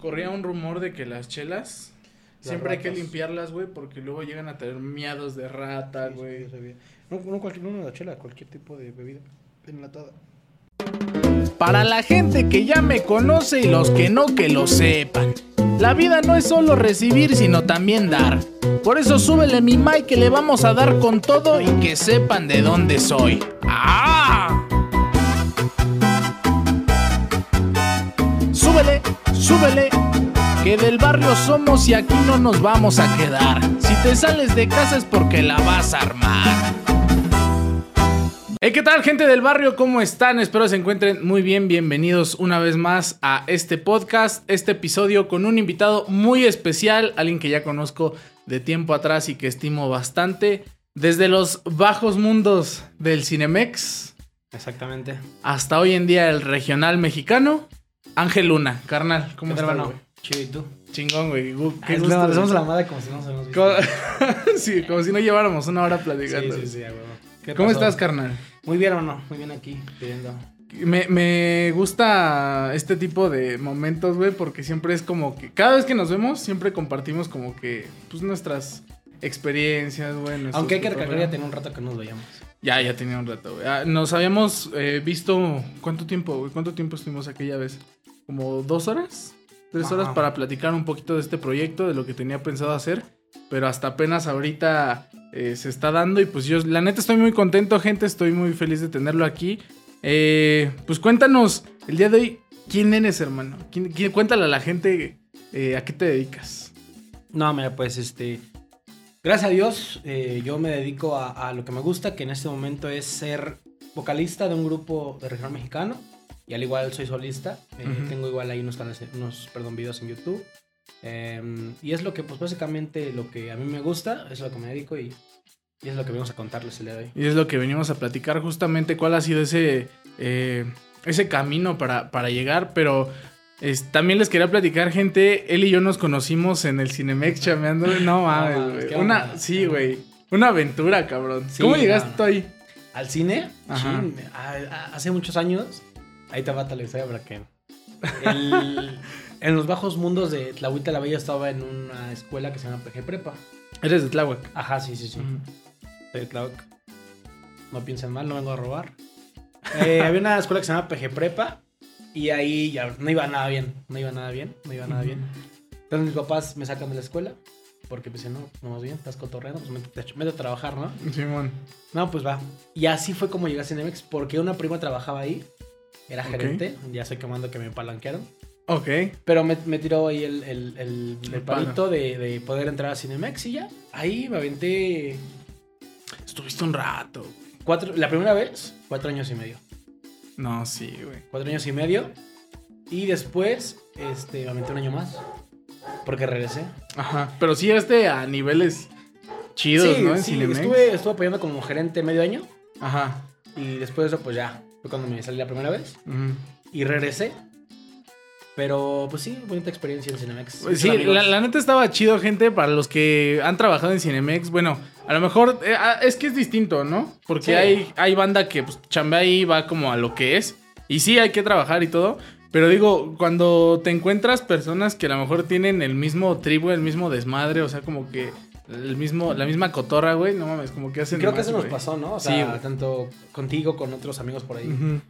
corría un rumor de que las chelas Las siempre hay que limpiarlas, güey, porque luego llegan a tener miados de rata, Sí, sí, güey. sabía. No, no, cualquier, no una chela, cualquier tipo de bebida enlatada. Para la gente que ya me conoce y los que no que lo sepan. La vida no es solo recibir, sino también dar. Por eso súbele mi mic que le vamos a dar con todo y que sepan de dónde soy. ¡Ah! Súbele, que del barrio somos y aquí no nos vamos a quedar. Si te sales de casa es porque la vas a armar. Hey, ¿qué tal, gente del barrio? ¿Cómo están? Espero se encuentren muy bien. Bienvenidos una vez más a este podcast, este episodio con un invitado muy especial, alguien que ya conozco de tiempo atrás y que estimo bastante. Desde los bajos mundos del Cinemex Exactamente. hasta hoy en día el regional mexicano, Ángel Luna. Carnal, ¿cómo estás, hermano? güey? Chido, ¿y tú? Chingón, güey. Gu- Qué gusto. no, güey. hacemos la madre como si no nos habíamos visto. Sí, como si no lleváramos una hora platicando. sí, sí. ¿Qué ¿Cómo pasó? estás, carnal? Muy bien, hermano. Muy bien aquí, pidiendo. Me, me gusta este tipo de momentos, güey, porque siempre es como que cada vez que nos vemos, siempre compartimos como que, pues, nuestras experiencias, güey. Aunque hay que recalcar, ya tenía un rato que no nos veíamos. Ya, ya tenía un rato, güey. Ah, Nos habíamos eh, visto, ¿cuánto tiempo, güey? ¿Cuánto tiempo estuvimos aquella vez? ¿Como dos horas? ¿Tres Ajá. horas para platicar un poquito de este proyecto, de lo que tenía pensado hacer? Pero hasta apenas ahorita eh, se está dando y pues yo, la neta, estoy muy contento, gente. Estoy muy feliz de tenerlo aquí. Eh, pues cuéntanos, el día de hoy, ¿quién eres, hermano? ¿Quién, quién- cuéntale a la gente eh, a qué te dedicas. No, mira, pues este. Gracias a Dios, yo me dedico a, a lo que me gusta, que en este momento es ser vocalista de un grupo de regional mexicano. Y al igual soy solista. eh. Tengo igual ahí unos canales, unos, perdón, videos en YouTube. Eh, y es lo que, pues básicamente, lo que a mí me gusta, es lo que me dedico y, y es lo que venimos a contarles el día de hoy. Y es lo que venimos a platicar justamente cuál ha sido ese, eh, ese camino para, para llegar, pero es- también les quería platicar, gente, él y yo nos conocimos en el Cinemex chameando, no mames, güey. Una, sí, güey, una aventura, cabrón. Sí, ¿Cómo llegaste no. tú ahí? ¿Al cine? Ajá. A- hace muchos años. Ahí te va para que. el- en los bajos mundos de Tlahuita la Bella estaba en una escuela que se llama PG Prepa. Eres de Tláhuac. Ajá, sí, sí, sí. Soy de Tláhuac. No piensen mal, no vengo a robar. Eh, había una escuela que se llama PG Prepa. Y ahí ya no iba nada bien. No iba nada bien. No iba nada bien. Entonces mis papás me sacan de la escuela. Porque pues no, no más bien, estás cotorreando, pues métete, métete a trabajar, ¿no? Simón. No, pues va. Y así fue como llegué a Cinemex, porque una prima trabajaba ahí, era gerente, ya estoy quemando que me palanquearon, Ok. pero me, me tiró ahí el, el, el, palito de, de poder entrar a Cinemex y ya. Ahí me aventé Estuviste un rato. cuatro, la primera vez, cuatro años y medio. No, sí, güey. Cuatro años y medio. Y después, este, me aventé un año más, porque regresé. Ajá. Pero sí llegaste a niveles chidos, sí, ¿no? En sí, Cinemex. estuve, estuve apoyando como gerente medio año. Ajá. Y después de eso, pues ya, fue cuando me salí la primera vez. Y regresé. Pero pues sí, bonita experiencia en Cinemex. Pues sí, la, la neta estaba chido, gente, para los que han trabajado en Cinemex. Bueno, a lo mejor eh, ah, es que es distinto, ¿no? Porque Sí. hay, hay banda que pues, chambea ahí, va como a lo que es. Y sí, hay que trabajar y todo. Pero digo, cuando te encuentras personas que a lo mejor tienen el mismo tribu, el mismo desmadre, o sea, como que el mismo, la misma cotorra, güey, no mames, como que hacen. Creo que eso nos pasó, ¿no? O Sí, sea, güey. tanto contigo, con otros amigos por ahí. Ujú.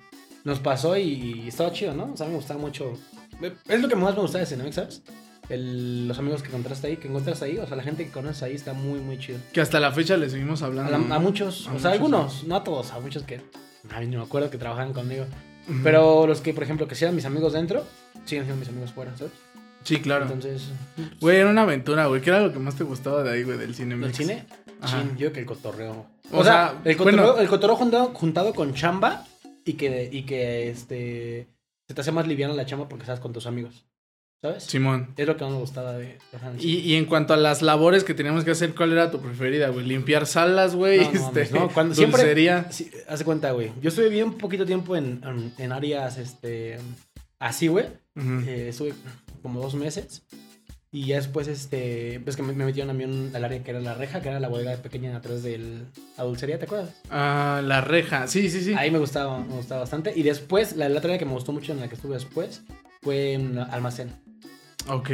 Nos pasó y, estaba chido, ¿no? O sea, me gustaba mucho. Es lo que más me gusta de Cinemex, ¿sabes? El- los amigos que encontraste ahí, que encontraste ahí, o sea, la gente que conoces ahí está muy, muy chido. Que hasta la fecha le seguimos A, hablando. la- ¿no? a muchos, A o sea, muchos, algunos, no a todos, a muchos que. A mí no me acuerdo que trabajan conmigo. Ujú. Pero los que, por ejemplo, que sean mis amigos dentro, siguen siendo mis amigos fuera, ¿sabes? Sí, claro. Entonces, Güey, era una aventura, güey. ¿Qué era lo que más te gustaba de ahí, güey, del cine? Ajá. Chin, yo creo que el cotorreo. O O, sea, sea, el cotorreo, bueno. el cotorreo juntado, juntado con chamba y que, y que este, se te hace más liviana la chamba porque estás con tus amigos. ¿Sabes? Simón. Es lo que más me gustaba de Y, y en cuanto a las labores que teníamos que hacer, ¿cuál era tu preferida, güey? Limpiar salas, güey. No, no este, no, cuando- siempre- dulcería. Sí, haz de cuenta, güey. Yo estuve bien poquito tiempo en, en, en áreas, este, así, güey. Eh, estuve como dos meses. Y ya después, este, ves que me, me metieron a mí un- al área que era la reja, que era la bodega pequeña atrás de la dulcería, ¿te acuerdas? Ah, la reja. Sí, sí, sí. Ahí me gustaba, me gustaba bastante. Y después, la, la otra área que me gustó mucho en la que estuve después fue en almacén. Ok.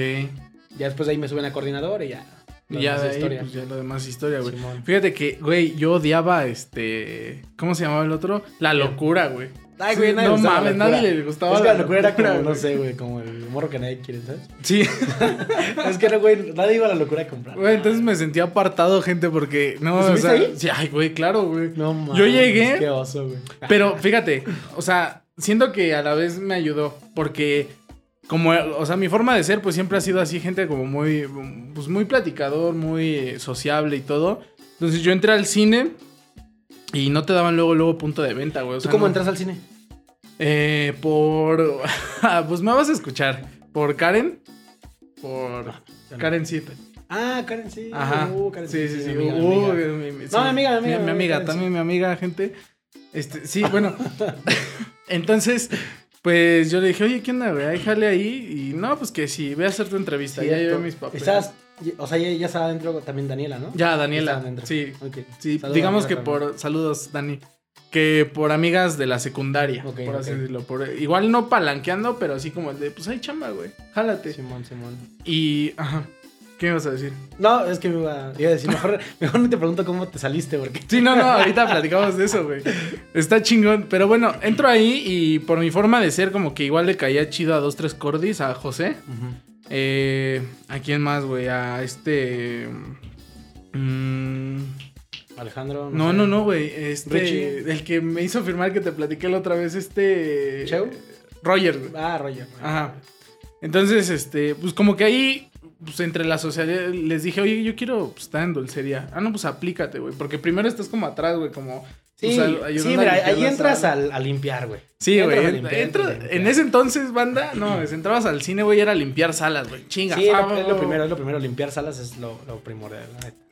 Ya después de ahí me suben a coordinador y ya. Y ya de ahí, historia. pues ya lo demás historia, güey. Simón. Fíjate que, güey, yo odiaba este. ¿Cómo se llamaba el otro? La locura, güey. Ay, Sí, güey, nadie no mames, nadie le gustaba Es que la locura era como, no sé, güey, como el morro que nadie quiere, ¿sabes? Sí. es que no, güey, nadie iba a la locura a comprar. Güey, entonces me sentía apartado, gente, porque. No, ¿Te o sea. ahí? Sí, ay, güey, claro, güey. No mames. Yo llegué- Qué oso, güey. Pero fíjate, o sea, siento que a la vez me ayudó, porque como, o sea, mi forma de ser, pues siempre ha sido así, gente como muy, pues muy platicador, muy eh, sociable y todo. Entonces yo entré al cine y no te daban luego, luego punto de venta, güey. o ¿Tú cómo no- entras al cine? Eh, por, pues me vas a escuchar, por Karen, por Karen Zip. Ah, Karen, sí. Ajá. Uh, Karen, sí, sí, sí. mi amiga, mi Uh, amiga. mi- mi- No, mi amiga, mi amiga, Mi, mi amiga, también mi amiga, gente. Este, sí, bueno. Entonces, pues yo le dije, oye, ¿qué onda, güey? Ahí jale ahí. Y no, pues que sí, ve a hacer tu entrevista. ya llevé mis papeles. Estás, o sea, ya, ya estaba adentro también Daniela, ¿no? Ya, Daniela. Sí, Ok. sí. Saludos, digamos que por. Saludos, Dani. Que por amigas de la secundaria. Ok, por así decirlo. Por, igual no palanqueando, pero así como el de, pues hay chamba, güey. Jálate. Simón, Simón. Y. Ajá. ¿Qué me vas a decir? No, es que me iba, iba a decir, mejor, mejor no te pregunto cómo te saliste, porque... Sí, no, no, ahorita platicamos de eso, güey. Está chingón. Pero bueno, entro ahí y por mi forma de ser, como que igual le caía chido a dos, tres cordis, a José. Eh, ¿A quién más, güey? A este. mm, Alejandro... no, no, no, güey. Este. Richie. El que me hizo firmar que te platiqué la otra vez, este. ¿Cheu? Roger, güey. Ah, Roger. Ajá. Entonces, este, pues como que ahí, pues entre la sociedad, les dije, oye, yo quiero pues, estar en dulcería. Ah, no, pues aplícate, güey. Porque primero estás como atrás, güey, como. Sí, al- ayudando sí, ahí entras al, a limpiar, güey. Sí, güey. en ese entonces, banda, no, es, entrabas al cine, güey, era limpiar salas, güey. Chinga. Sí, es ah, lo, es lo primero, es lo primero. Limpiar salas es lo, lo primordial.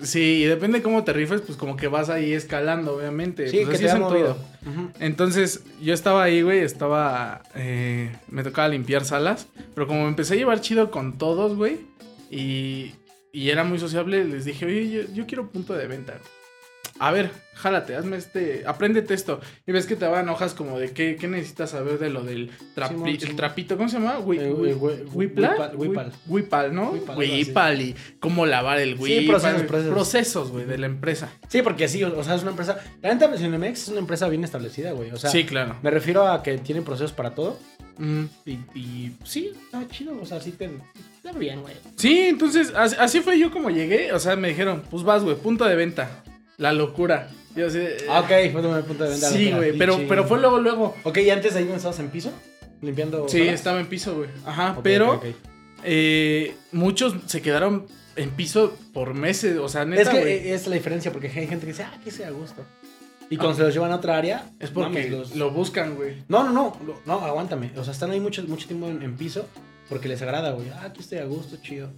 Sí, y depende cómo te rifes, pues como que vas ahí escalando, obviamente. Sí, Pues, que así te es en. Entonces, yo estaba ahí, güey, estaba. eh, me tocaba limpiar salas. Pero como me empecé a llevar chido con todos, güey, y, y era muy sociable, les dije, oye, yo, yo quiero punto de venta. A ver, jálate, hazme este. Apréndete esto. Y ves que te van hojas como de qué, qué necesitas saber de lo del trapi- Simón, el trapito. ¿Cómo se llama? Wipal, wipal. Wi- Wipal, ¿no? Wipal, y cómo lavar el wipal. procesos, procesos. Procesos, güey, de la empresa. Sí, porque sí, o, o sea, es una empresa... La neta, Cinemex es una empresa bien establecida, güey. O sea, sí, claro. me refiero a que tiene procesos para todo. Mm. Y, y sí, está chido. O sea, sí te... Está bien, güey. Sí, entonces así, así fue yo como llegué. O sea, me dijeron, pues vas, güey, punto de venta. La locura. Yo así, eh, Ah, ok, fue punto de venta. Sí, güey, pero, pero fue luego, luego. Ok, ¿y antes de ahí no estabas en piso? Limpiando. Sí, salas? estaba en piso, güey. Ajá, pero eh, muchos se quedaron en piso por meses. O sea, neta, Es que es la diferencia, porque hay gente que dice, ah, que sea a gusto. Y cuando se los llevan a otra área, es porque mames, los- lo buscan, güey. No, no, no, no, aguántame. O sea, están ahí mucho, mucho tiempo en, en piso porque les agrada, güey. Ah, aquí estoy a gusto, chido.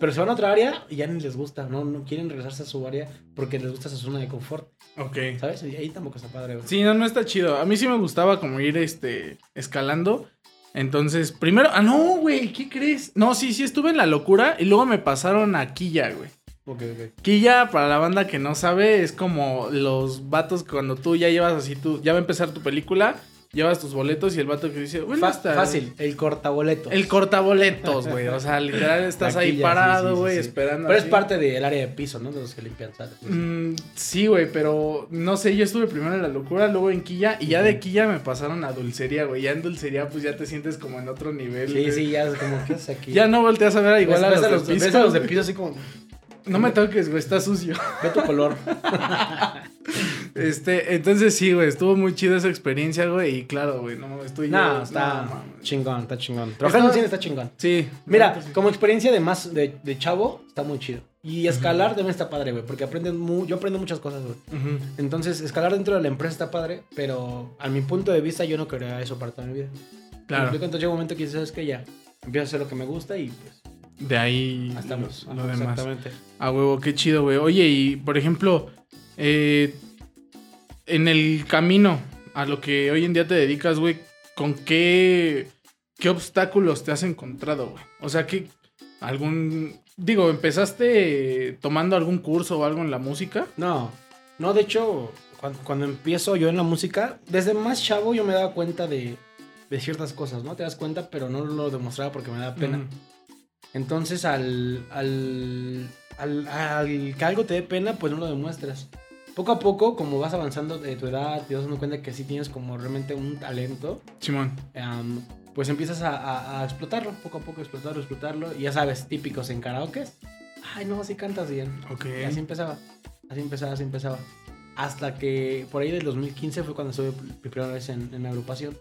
Pero se van a otra área y ya ni les gusta, no, no quieren regresarse a su área porque les gusta su zona de confort, Ok. ¿sabes? Y ahí tampoco está padre, güey. Sí, no, no está chido. A mí sí me gustaba como ir este escalando. Entonces, primero, ah, no, güey, ¿qué crees? No, sí, sí, estuve en la locura y luego me pasaron a Quilla, güey. Ok, ok. Quilla, para la banda que no sabe, es como los vatos cuando tú ya llevas así, tú, ya va a empezar tu película, llevas tus boletos y el vato que dice, bueno, está fácil, el cortaboleto. El cortaboletos, güey. O sea, literal estás ahí parado, sí, güey, sí, sí. esperando. Pero es parte del área de piso, ¿no? De los que limpian salas. Mm, sí, güey, pero no sé, yo estuve primero en la locura, luego en Quilla, y ya de Quilla me pasaron a dulcería, güey. Ya en dulcería, pues ya te sientes como en otro nivel. Sí, sí, ya es como, ¿qué haces aquí? Ya no volteas a ver igual Ves- a ves los, a los, de piso. ves a los de piso así como, No me toques, güey, está sucio. ve tu color. Este, entonces sí, güey, estuvo muy chido esa experiencia, güey, y claro, güey, no, estoy no, yo- está no, chingón, está chingón. Trabajar en cine está chingón. Sí. Mira, como experiencia de más de, de chavo, está muy chido. Y escalar también está padre, güey, porque aprendes mu- yo aprendo muchas cosas, güey. Ujú. Entonces, escalar dentro de la empresa está padre, pero a mi punto de vista yo no quería eso para toda mi vida. ¿Me Claro. Entonces llega un momento que dices, ¿sabes qué? Ya, empiezo a hacer lo que me gusta y pues De ahí estamos. lo, lo Ajá, demás. Exactamente. A huevo, qué chido, güey. Oye, y por ejemplo, eh, en el camino a lo que hoy en día te dedicas, güey, ¿con qué, qué obstáculos te has encontrado, güey? O sea, que algún... Digo, ¿empezaste tomando algún curso o algo en la música? No, no, de hecho, cuando, cuando empiezo yo en la música, desde más chavo yo me daba cuenta de, de ciertas cosas, ¿no? Te das cuenta, pero no lo demostraba porque me daba pena. Entonces, al, al, al, al que algo te dé pena, pues no lo demuestras. Poco a poco, como vas avanzando de tu edad, te vas dando cuenta que sí tienes como realmente un talento, Simón. pues empiezas a, a- a explotarlo, poco a poco explotarlo, explotarlo. Y ya sabes, típicos en karaoke. Ay, no, sí cantas bien. Ok. Y así empezaba, así empezaba, así empezaba. Hasta que por ahí del 2015 fue cuando estuve mi primera vez en, en agrupación.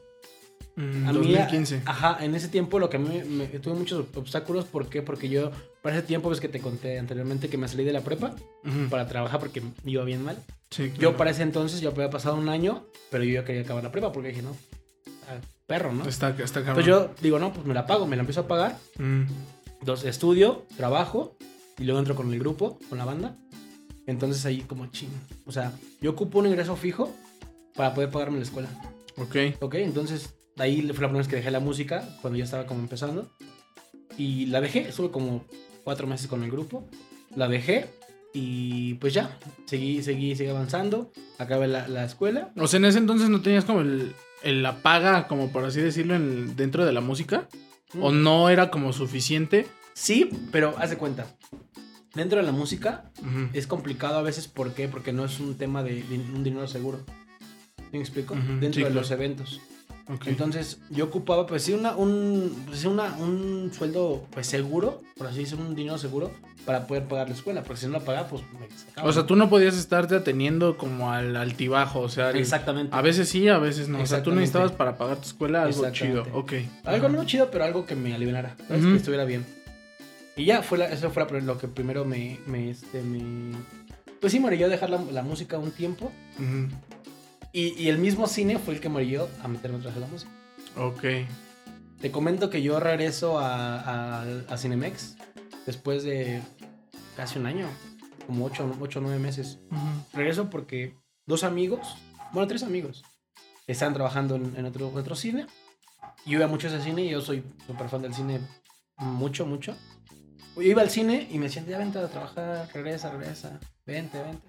Mm, A mí, 2015. Ajá, en ese tiempo lo que a mí me, tuve muchos obstáculos. ¿Por qué? Porque yo, para ese tiempo, ves que te conté anteriormente que me salí de la prepa para trabajar porque me iba bien mal. Sí, Yo para ese entonces, yo había pasado un año, pero yo ya quería acabar la prepa porque dije, no, ah, perro, ¿no? Está, está cabrón. Entonces yo digo, no, pues me la pago, me la empiezo a pagar. Mm, Entonces estudio, trabajo y luego entro con el grupo, con la banda. Entonces ahí como ching. O sea, yo ocupo un ingreso fijo para poder pagarme la escuela. ok. Ok, entonces ahí fue la primera vez que dejé la música, cuando ya estaba como empezando. Y la dejé, estuve como cuatro meses con el grupo. La dejé y pues ya, seguí, seguí, seguí avanzando. Acabé la, la escuela. O sea, en ese entonces no tenías como el, el- la paga, como por así decirlo, en- dentro de la música. O no era como suficiente. Sí, pero haz de cuenta. Dentro de la música Ujú. es complicado a veces, ¿por qué? Porque no es un tema de, de un dinero seguro. ¿Sí ¿Me explico? Ujú, Dentro sí, de claro. los eventos. Entonces, yo ocupaba, pues sí, una, un, pues, una, un sueldo pues seguro, por así decirlo, un dinero seguro para poder pagar la escuela. Porque si no la pagaba, pues me sacaba. o sea, tú no podías estarte ateniendo como al altibajo. O sea, el- Exactamente. a veces sí, a veces no. O sea, tú necesitabas para pagar tu escuela algo chido. Ok. Algo Ajá. no chido, pero algo que me alivianara. ¿sabes? Ujú. Que estuviera bien. Y ya, fue la- eso fue la lo que primero me, me, este, me... Pues sí, me orilló dejar la, la música un tiempo. Ujú. Y, y el mismo cine fue el que me orilló a meterme otra vez a la música. Ok. Te comento que yo regreso a, a, a Cinemex después de casi un año, como 8 o 9 meses. Regreso porque dos amigos, bueno, tres amigos, estaban trabajando en, en otro, otro cine. Yo iba mucho a ese cine y yo soy súper fan del cine, mucho, mucho. Yo iba al cine y me decían, ya vente a trabajar, regresa, regresa, vente, vente.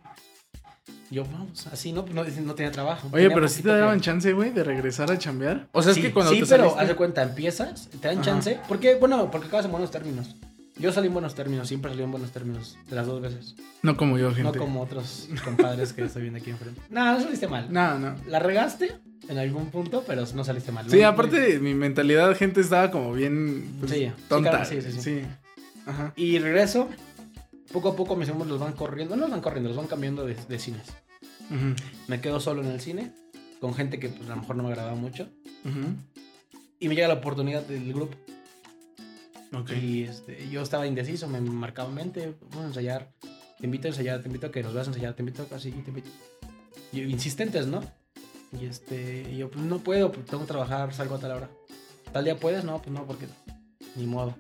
Yo, vamos, así no, pues no, no tenía trabajo. Oye, Tenía pero sí te que- daban chance, güey, de regresar a chambear. O sea, sí, es que cuando sí, te pero saliste- haz de cuenta, empiezas, te dan Ajá. chance. Porque, bueno, porque acabas en buenos términos. Yo salí en buenos términos, siempre salí en buenos términos, de las dos veces. No como yo, gente. No como otros compadres que estoy viendo aquí enfrente. No, no saliste mal. No, no. La regaste en algún punto, pero no saliste mal. Sí, ¿no? aparte mi mentalidad, gente, estaba como bien pues, Sí, sí, tonta. claro, sí, sí, sí. Ajá. Y regreso, poco a poco mis amigos los van corriendo, no los van corriendo, los van cambiando de, de cines. Me quedo solo en el cine, con gente que pues a lo mejor no me agradaba mucho. Y me llega la oportunidad del grupo. Ok. Y este, yo estaba indeciso, me marcaban mente, vamos a ensayar, te invito a ensayar, te invito a que nos veas a ensayar, te invito a así, te invito. Y insistentes, ¿no? Y este, y yo pues no puedo, pues, tengo que trabajar, salgo a tal hora. ¿Tal día puedes? No, pues no, porque ni modo.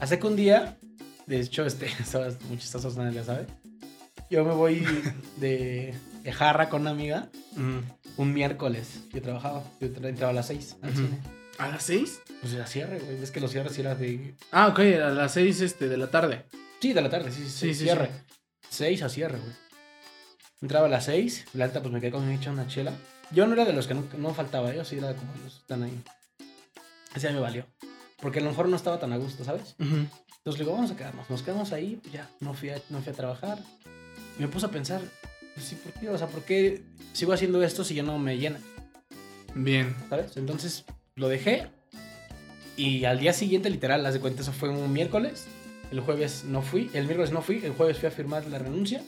Hace que un día, de hecho, este, sabes, muy nadie lo sabe. Yo me voy de, de jarra con una amiga un miércoles. Yo trabajaba, yo tra- entraba a las 6 al cine. ¿A las seis? Pues era cierre, güey. Es que los cierres eran de Ah, ok, a las seis este, de la tarde. Sí, de la tarde, sí, sí, Sí, sí. sí, cierre. Seis a cierre, güey. Entraba a las seis, la neta, pues me quedé con hecha una chela. Yo no era de los que no, no faltaba, yo sí era como los que están ahí. Día me valió. Porque a lo mejor no estaba tan a gusto, ¿sabes? Ujú. Entonces le digo, vamos a quedarnos. Nos quedamos ahí, pues ya, no fui a, no fui a trabajar. Y me puse a pensar, pues sí, ¿por qué? O sea, ¿por qué sigo haciendo esto si ya no me llena? Bien. ¿Sabes? Entonces lo dejé. Y al día siguiente, literal, las de cuenta, eso fue un miércoles. El jueves no fui. El miércoles no fui. El jueves fui a firmar la renuncia.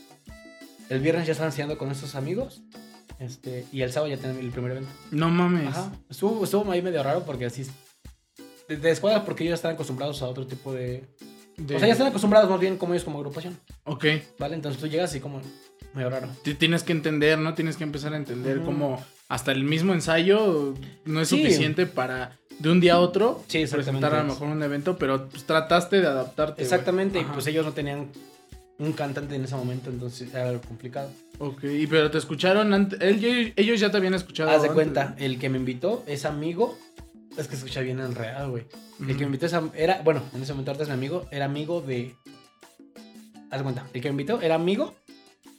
El viernes ya estaba enseñando con estos amigos. Este, y el sábado ya tenía el primer evento. No mames. Ajá. Estuvo, estuvo ahí medio raro porque así. De, de escuadra porque ellos están acostumbrados a otro tipo de. De- O sea, ya están acostumbrados más bien como ellos como agrupación. Ok. ¿Vale? Entonces tú llegas y como. Medio raro. Ti- Tienes que entender, ¿no? Tienes que empezar a entender Ujú. cómo hasta el mismo ensayo no es Sí. suficiente para de un día a otro Sí, presentar a lo mejor un evento, pero pues, trataste de adaptarte. Exactamente. Y pues ellos no tenían un cantante en ese momento, entonces era algo complicado. Ok, y pero te escucharon antes. ellos ya te habían escuchado. Haz de antes. cuenta, el que me invitó es amigo. Es que escucha bien el real, güey. El que me invitó es am- era, bueno, en ese momento ahorita es mi amigo, era amigo de. Haz cuenta, el que me invitó era amigo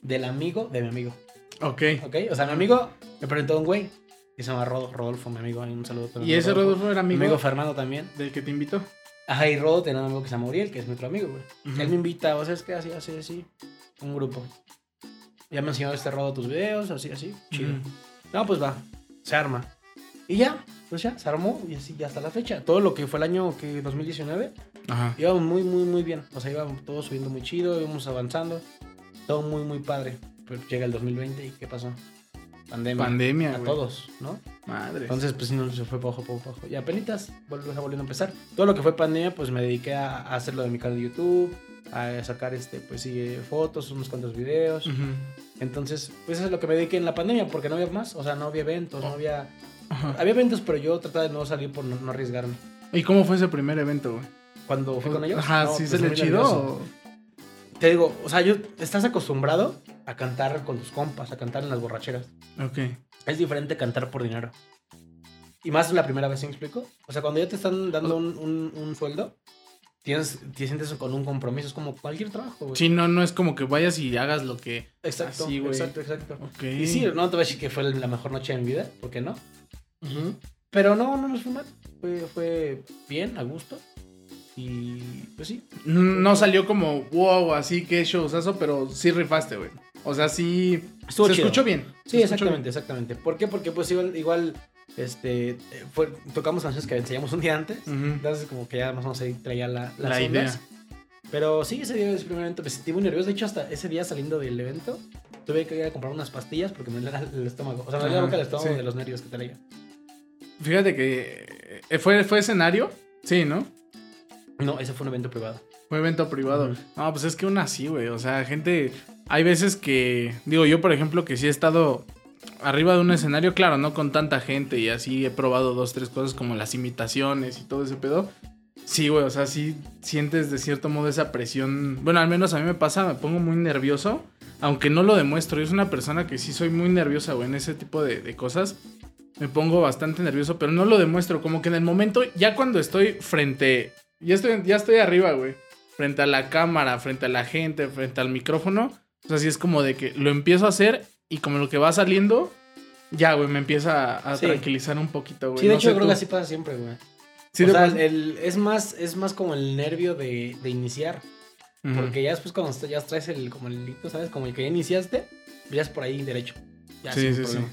del amigo de mi amigo. Ok. ¿Ok? O sea, mi amigo me presentó a un güey. Y se llama Rodo- Rodolfo, mi amigo. Un saludo. Y ese Rodolfo era Mi amigo, amigo Fernando también. del que te invitó. Ajá, y Rodo tenía un amigo que se llama Uriel, que es mi otro amigo, güey. Él me invita, o sea, es que así, así, así. Un grupo. Ya me enseñó este Rodo tus videos, así, así. Chido. No, pues va, se arma. Y ya, pues ya, se armó y así ya hasta la fecha. Todo lo que fue el año que 2019, Ajá. íbamos muy, muy, muy bien. O sea, íbamos todo subiendo muy chido, íbamos avanzando. Todo muy, muy padre. Pero llega el 2020 y ¿qué pasó? Pandemia. Pandemia, A güey. todos, ¿no? Madre. Entonces, pues sí, no se fue abajo, para abajo. Y apenas volvió, volviendo a empezar. Todo lo que fue pandemia, pues me dediqué a, a hacer lo de mi canal de YouTube, a sacar, este, pues sí, fotos, unos cuantos videos. Ujú. Entonces, pues eso es lo que me dediqué en la pandemia, porque no había más. O sea, no había eventos, no había... Ajá. Había eventos, pero yo trataba de no salir por no, no arriesgarme. ¿Y cómo fue ese primer evento, güey? Cuando fui con ellos... Ajá, no, sí pues, se le chido. Te digo, o sea, yo, estás acostumbrado a cantar con tus compas, a cantar en las borracheras. Ok. Es diferente cantar por dinero. Y más la primera vez, ¿sí me explico? O sea, cuando ya te están dando un, un- un sueldo, tienes, te sientes con un compromiso. Es como cualquier trabajo, güey. Sí, no, no es como que vayas y hagas lo que. exacto. así, exacto, exacto. Ok. Y sí, no te voy a decir que fue la mejor noche de mi vida, ¿por qué no? Pero no, no nos fue mal. Fue, fue bien, a gusto. Y pues sí. No salió como wow, así que showzazo, pero sí rifaste, güey. O sea, sí. Estuvo se chido. escuchó bien. Sí, Se exactamente, exactamente. ¿Por qué? Porque pues igual, igual este, fue, tocamos canciones que ensayamos un día antes. bien. Ujú. Entonces como que ya más o menos ahí traía la, las La idea. Pero sí, ese día del primer evento me sentí muy nervioso. De hecho, hasta ese día saliendo del evento, tuve que ir a comprar unas pastillas porque me dolía el estómago. O sea, me dolía la boca del estómago sí. de los nervios que traía. Fíjate que eh, fue, fue escenario. Sí, ¿no? No, ese fue un evento privado. Fue evento privado. Ujú. No, pues es que aún así, güey. O sea, gente. Hay veces que. Digo, yo, por ejemplo, que sí he estado arriba de un escenario, claro, no con tanta gente y así he probado dos, tres cosas como las imitaciones y todo ese pedo. Sí, güey, o sea, sí sientes de cierto modo esa presión. Bueno, al menos a mí me pasa, me pongo muy nervioso, aunque no lo demuestro. Yo soy una persona que sí soy muy nerviosa, güey, en ese tipo de, de cosas. Me pongo bastante nervioso, pero no lo demuestro. Como que en el momento, ya cuando estoy frente. Ya estoy, ya estoy arriba, güey. Frente a la cámara, frente a la gente, frente al micrófono. O sea, sí es como de que lo empiezo a hacer y como lo que va saliendo, ya, güey, me empieza a, a Sí. tranquilizar un poquito, güey. Sí, de No hecho, sé creo tú. que así pasa siempre, güey. Sí, o sea, el, es, más, es más como el nervio de, de iniciar. Porque ya después cuando ya traes el, como el ¿sabes? Como el que ya iniciaste, ya es por ahí derecho. Ya Sí, sí, problema.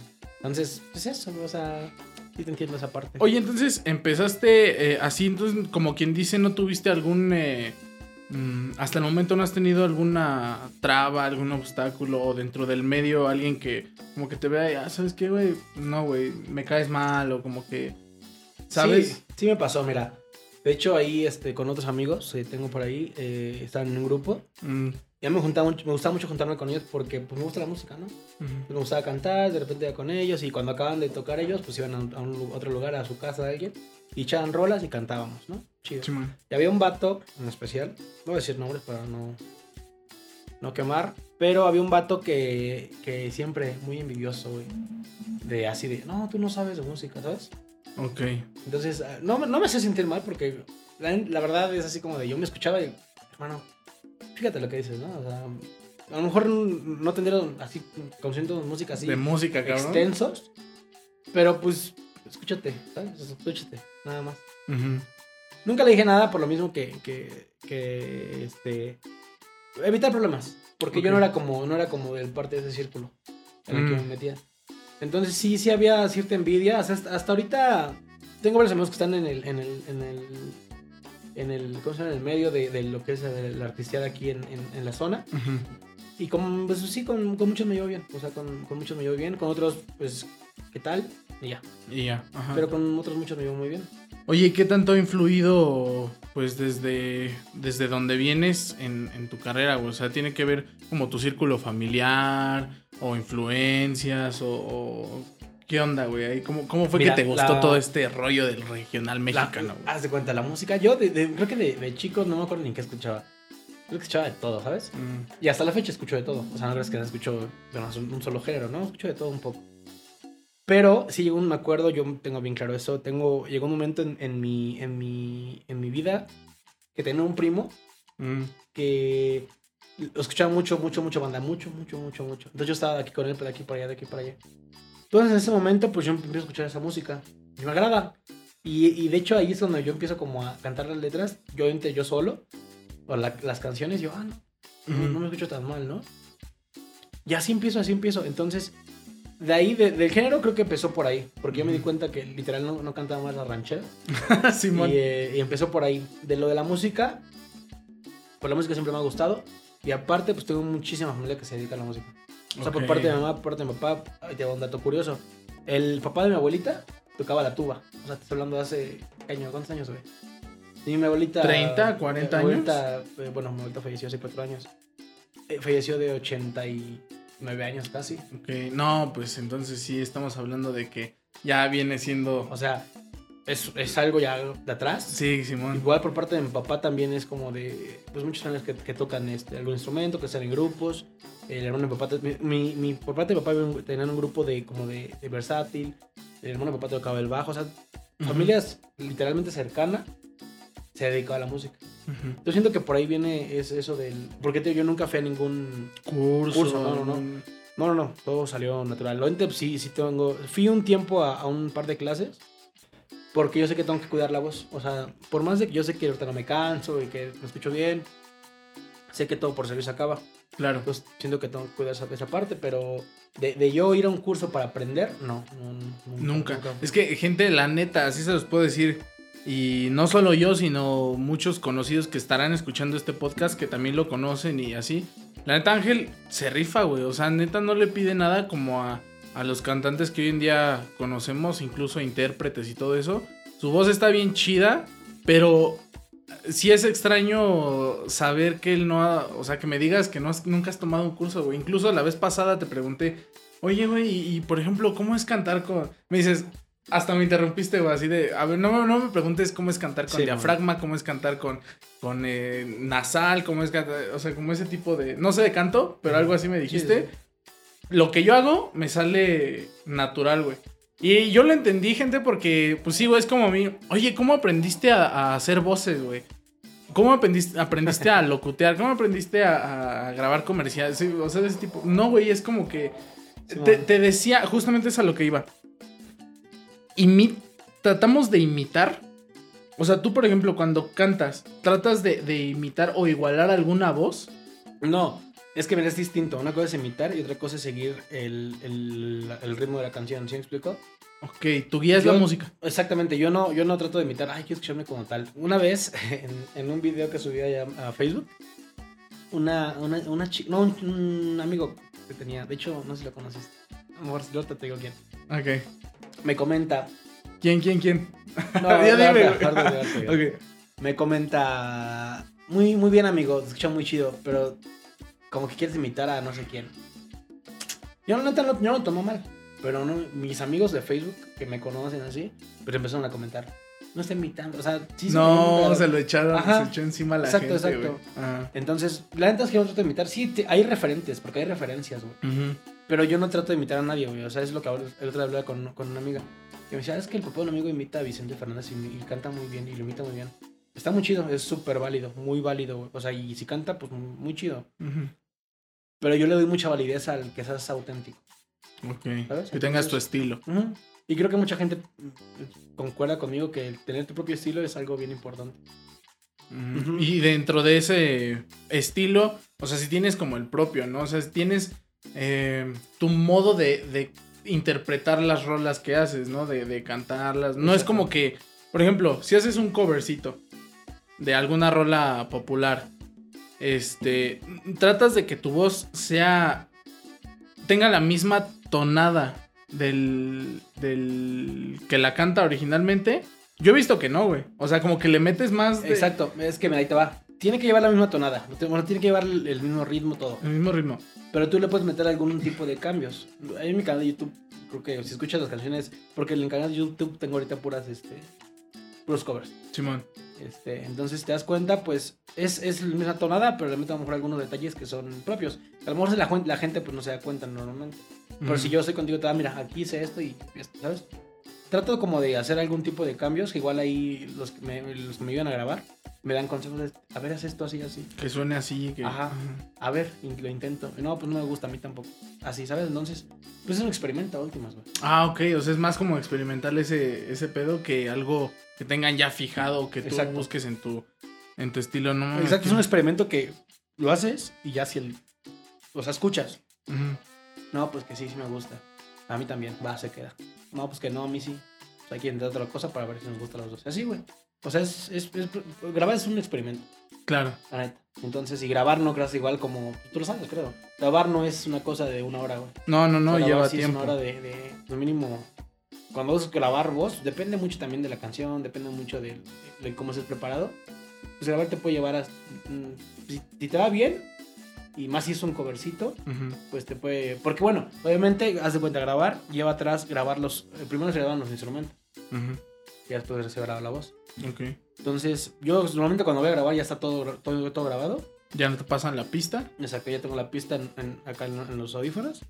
Entonces, pues eso, o sea, sí te entiendo esa parte. Oye, entonces empezaste eh, así, entonces como quien dice, ¿no tuviste algún... eh, mm, hasta el momento no has tenido alguna traba, algún obstáculo o dentro del medio alguien que como que te vea y, ah, ¿sabes qué, güey? No, güey, me caes mal o como que... ¿Sabes? Sí, sí me pasó, mira. De hecho, ahí este, con otros amigos, eh, tengo por ahí, eh, están en un grupo. Mm, Ya me, juntaba me gustaba mucho juntarme con ellos porque pues, me gusta la música, ¿no? ujú. Me gustaba cantar, de repente iba con ellos y cuando acaban de tocar ellos, pues iban a, un- a un otro lugar, a su casa de alguien, y echaban rolas y cantábamos, ¿no? Chido. Sí. Y había un vato en especial, no voy a decir nombres para no, no quemar, pero había un vato que, que siempre muy envidioso, güey. De así de, no, tú no sabes de música, ¿sabes? Ok. Entonces, ah, no, no me hacía sentir mal porque la, la verdad es así como de, yo me escuchaba y, hermano, fíjate lo que dices, ¿no? O sea, a lo mejor no tendría así conciertos de música así De música, cabrón. extensos, pero pues, escúchate, ¿sabes? Escúchate, nada más. Nunca le dije nada por lo mismo que, que, que, este, evitar problemas. Porque yo no era como, no era como del parte de ese círculo en el que Mm. me metía. Entonces sí, sí había cierta envidia. Hasta, hasta ahorita tengo varios amigos que están en el, en el, en el, en el, ¿cómo se llama? En el medio de, de lo que es la artisteada aquí en, en, en la zona. Y con, pues sí, con, con muchos me llevo bien. O sea, con, con muchos me llevo bien. Con otros, pues, ¿qué tal? Y ya. Y ya. Ajá. Pero con otros muchos me llevo muy bien. Oye, ¿qué tanto ha influido, pues, desde, desde donde vienes en, en tu carrera? O sea, ¿tiene que ver como tu círculo familiar o influencias o... o- ¿Qué onda, güey? ¿Cómo, ¿Cómo fue Mira, que te gustó la- todo este rollo del regional La- mexicano, güey? haz de cuenta, la música. Yo de- de- creo que de, de chico no me acuerdo ni qué escuchaba. Creo que escuchaba de todo, ¿sabes? Mm, Y hasta la fecha escucho de todo. O sea, no crees que no escucho bueno, un un solo género, ¿no? Escucho de todo un poco. Pero sí llegó un, me acuerdo, yo tengo bien claro eso. Tengo, llegó un momento en, en mi, en, mi, en mi vida que tenía un primo mm, que escuchaba mucho, mucho, mucho banda, mucho, mucho, mucho, mucho. Entonces yo estaba de aquí con él, de aquí para allá, de aquí para allá. Entonces en ese momento, pues yo empiezo a escuchar esa música y me agrada. Y, y de hecho ahí es donde yo empiezo como a cantar las letras, yo entre yo solo, o la- las canciones, yo, ah, no, no, Ujú. no me escucho tan mal, ¿no? Y así empiezo, así empiezo. Entonces, de ahí, de- del género creo que empezó por ahí, porque yo me di cuenta que literal no, no cantaba más la ranchera. Simón. Y, eh, y empezó por ahí. De lo de la música, pues la música siempre me ha gustado. Y aparte, pues tengo muchísima familia que se dedica a la música. O sea, por parte de mi mamá, por parte de mi papá, ahí te un dato curioso. El papá de mi abuelita tocaba la tuba. O sea, te estoy hablando de hace ¿qué año, ¿cuántos años, güey? Y mi abuelita... 30, 40 mi abuelita, eh, bueno, mi abuelita falleció hace cuatro años. Eh, falleció de 89 años casi. Ok, no, pues entonces sí estamos hablando de que ya viene siendo. O sea, es, es algo ya de atrás. Sí, Simón. Igual por parte de mi papá también es como de, pues muchos años que, que tocan este, algún instrumento, que están en grupos. El hermano de mi papá, mi, mi- por parte de mi papá tenían un grupo de como de, de versátil. El hermano de mi papá tocaba el bajo. O sea, familias literalmente cercanas se dedicaba a la música. Yo siento que por ahí viene es eso del... Porque te digo, yo nunca fui a ningún... Curso. Curso, no, no, no. No, no, no, todo salió natural. Lo sí, sí tengo... Fui un tiempo a, a un par de clases porque yo sé que tengo que cuidar la voz. O sea, por más de que yo sé que ahorita no me canso y que me escucho bien, sé que todo por servicio acaba. Claro. Entonces siento que tengo que cuidar esa, esa parte, pero de, de yo ir a un curso para aprender, no, no, Nunca. Es que, gente, la neta, así se los puedo decir. Y no solo yo, sino muchos conocidos que estarán escuchando este podcast que también lo conocen y así. La neta, Ángel se rifa, güey. O sea, neta no le pide nada como a, a los cantantes que hoy en día conocemos, incluso intérpretes y todo eso. Su voz está bien chida, pero sí es extraño saber que él no ha. O sea, que me digas que no has- nunca has tomado un curso, güey. Incluso la vez pasada te pregunté, oye, güey, y, y, por ejemplo, ¿cómo es cantar con.? Me dices, hasta me interrumpiste, güey, así de. A ver, no, no me preguntes cómo es cantar con Sí, diafragma, cómo es cantar con, con eh, nasal, cómo es cantar. O sea, como ese tipo de. No sé de canto, pero algo así me dijiste. Lo que yo hago me sale natural, güey. Y yo lo entendí, gente, porque, pues sí, güey, es como a mí. Oye, ¿cómo aprendiste a, a hacer voces, güey? ¿Cómo aprendiste, aprendiste a locutear? ¿Cómo aprendiste a, a grabar comerciales? Sí, o sea, de ese tipo. No, güey, es como que. Sí, te, man. te decía, justamente es a lo que iba. Imi- tratamos de imitar. O sea, tú, por ejemplo, cuando cantas, tratas de, de imitar o igualar alguna voz. No, es que mira, es distinto. Una cosa es imitar y otra cosa es seguir el, el- el ritmo de la canción. ¿Sí me explico? Ok, tu guía es Yo- la música. Exactamente, yo no, yo no trato de imitar, ay, quiero escucharme como tal. Una vez, en, en un video que subí allá a Facebook, una, una, una chica, no, un, un amigo que tenía, de hecho, no sé si lo conociste, a lo mejor ahorita te digo quién, Ok. me comenta, ¿Quién, quién, quién? no, Ya dime, ahorita- güey. ahorita te digo. Ok. me comenta, muy, muy bien amigo, escucha muy chido, pero como que quieres imitar a no sé quién. Yo neta no, yo no tomo mal, pero no, mis amigos de Facebook que me conocen así, pues empezaron a comentar. No está imitando, o sea, sí se no, se lo echaron, Ajá. se echó encima a la Exacto, gente, exacto. Ajá. Entonces, la neta es que yo no trato de imitar. Sí, te- hay referentes, porque hay referencias, güey. Pero yo no trato de imitar a nadie, güey. O sea, es lo que ahora, el otro día hablaba con, con una amiga. Que me decía, "Ah, es que el papá de un amigo imita a Vicente Fernández y, y canta muy bien, y lo imita muy bien. Está muy chido, es súper válido, muy válido, güey. O sea, y si canta, pues muy chido. Ujú. Pero yo le doy mucha validez al que seas auténtico. Ok. ¿Sabes? Que tengas tu estilo. Y creo que mucha gente concuerda conmigo que tener tu propio estilo es algo bien importante. Y dentro de ese estilo, o sea, si tienes como el propio, ¿no? O sea, si tienes eh, tu modo de, de interpretar las rolas que haces, ¿no? De, de cantarlas. No es como que, por ejemplo, si haces un covercito de alguna rola popular, este, tratas de que tu voz sea, tenga la misma tonada del, del que la canta originalmente. Yo he visto que no, güey. O sea, como que le metes más de- Exacto, es que mira, ahí te va. Tiene que llevar la misma tonada, bueno, tiene que llevar el el mismo ritmo todo. el mismo ritmo. Pero tú le puedes meter algún tipo de cambios. Ahí en mi canal de YouTube, creo que si escuchas las canciones, porque en el canal de YouTube tengo ahorita puras, este, puros covers. Simón. Este, entonces te das cuenta, pues es, es la misma tonada, pero le meto a lo mejor algunos detalles que son propios. A lo mejor la, la gente pues no se da cuenta normalmente. Pero si yo estoy contigo, te da, mira, aquí hice esto y esto, ¿sabes? Trato como de hacer algún tipo de cambios, que igual ahí los que me, los que me ayudan a grabar me dan consejos de, a ver, haz esto así, así. Que suene así. Que... Ajá. A ver, lo intento. No, pues no me gusta a mí tampoco. Así, ¿sabes? Entonces, pues es un experimento a últimas, güey. Ah, ok. O sea, es más como experimentar ese, ese pedo que algo que tengan ya fijado, que tú Exacto. busques en tu, en tu estilo. No, Exacto, es un experimento que lo haces y ya si el... O sea, escuchas. No, pues que sí, sí me gusta. A mí también, va, se queda. No, pues que no, a mí sí. Pues hay que intentar otra cosa para ver si nos gusta a los dos. Así, güey. O sea, es, es, es- grabar es un experimento, Claro. la neta. Entonces, y grabar no creas igual como... Tú lo sabes, creo. Grabar no es una cosa de una hora, güey. No, no, no, O sea, lleva sí tiempo. Es una hora de, de, de mínimo. Cuando vas a grabar voz, depende mucho también de la canción, depende mucho de, de cómo estés preparado. Pues grabar te puede llevar a. mm, Si, si te va bien, y más si es un covercito, pues te puede. Porque bueno, obviamente, haz de cuenta grabar, lleva atrás grabar los. eh, Primero se graban los instrumentos, Ujú. y después se graba la voz. Ok. Entonces, yo normalmente cuando voy a grabar ya está todo, todo, todo grabado. Ya no te pasan la pista. Exacto, ya tengo la pista en- en- acá en, en los audífonos.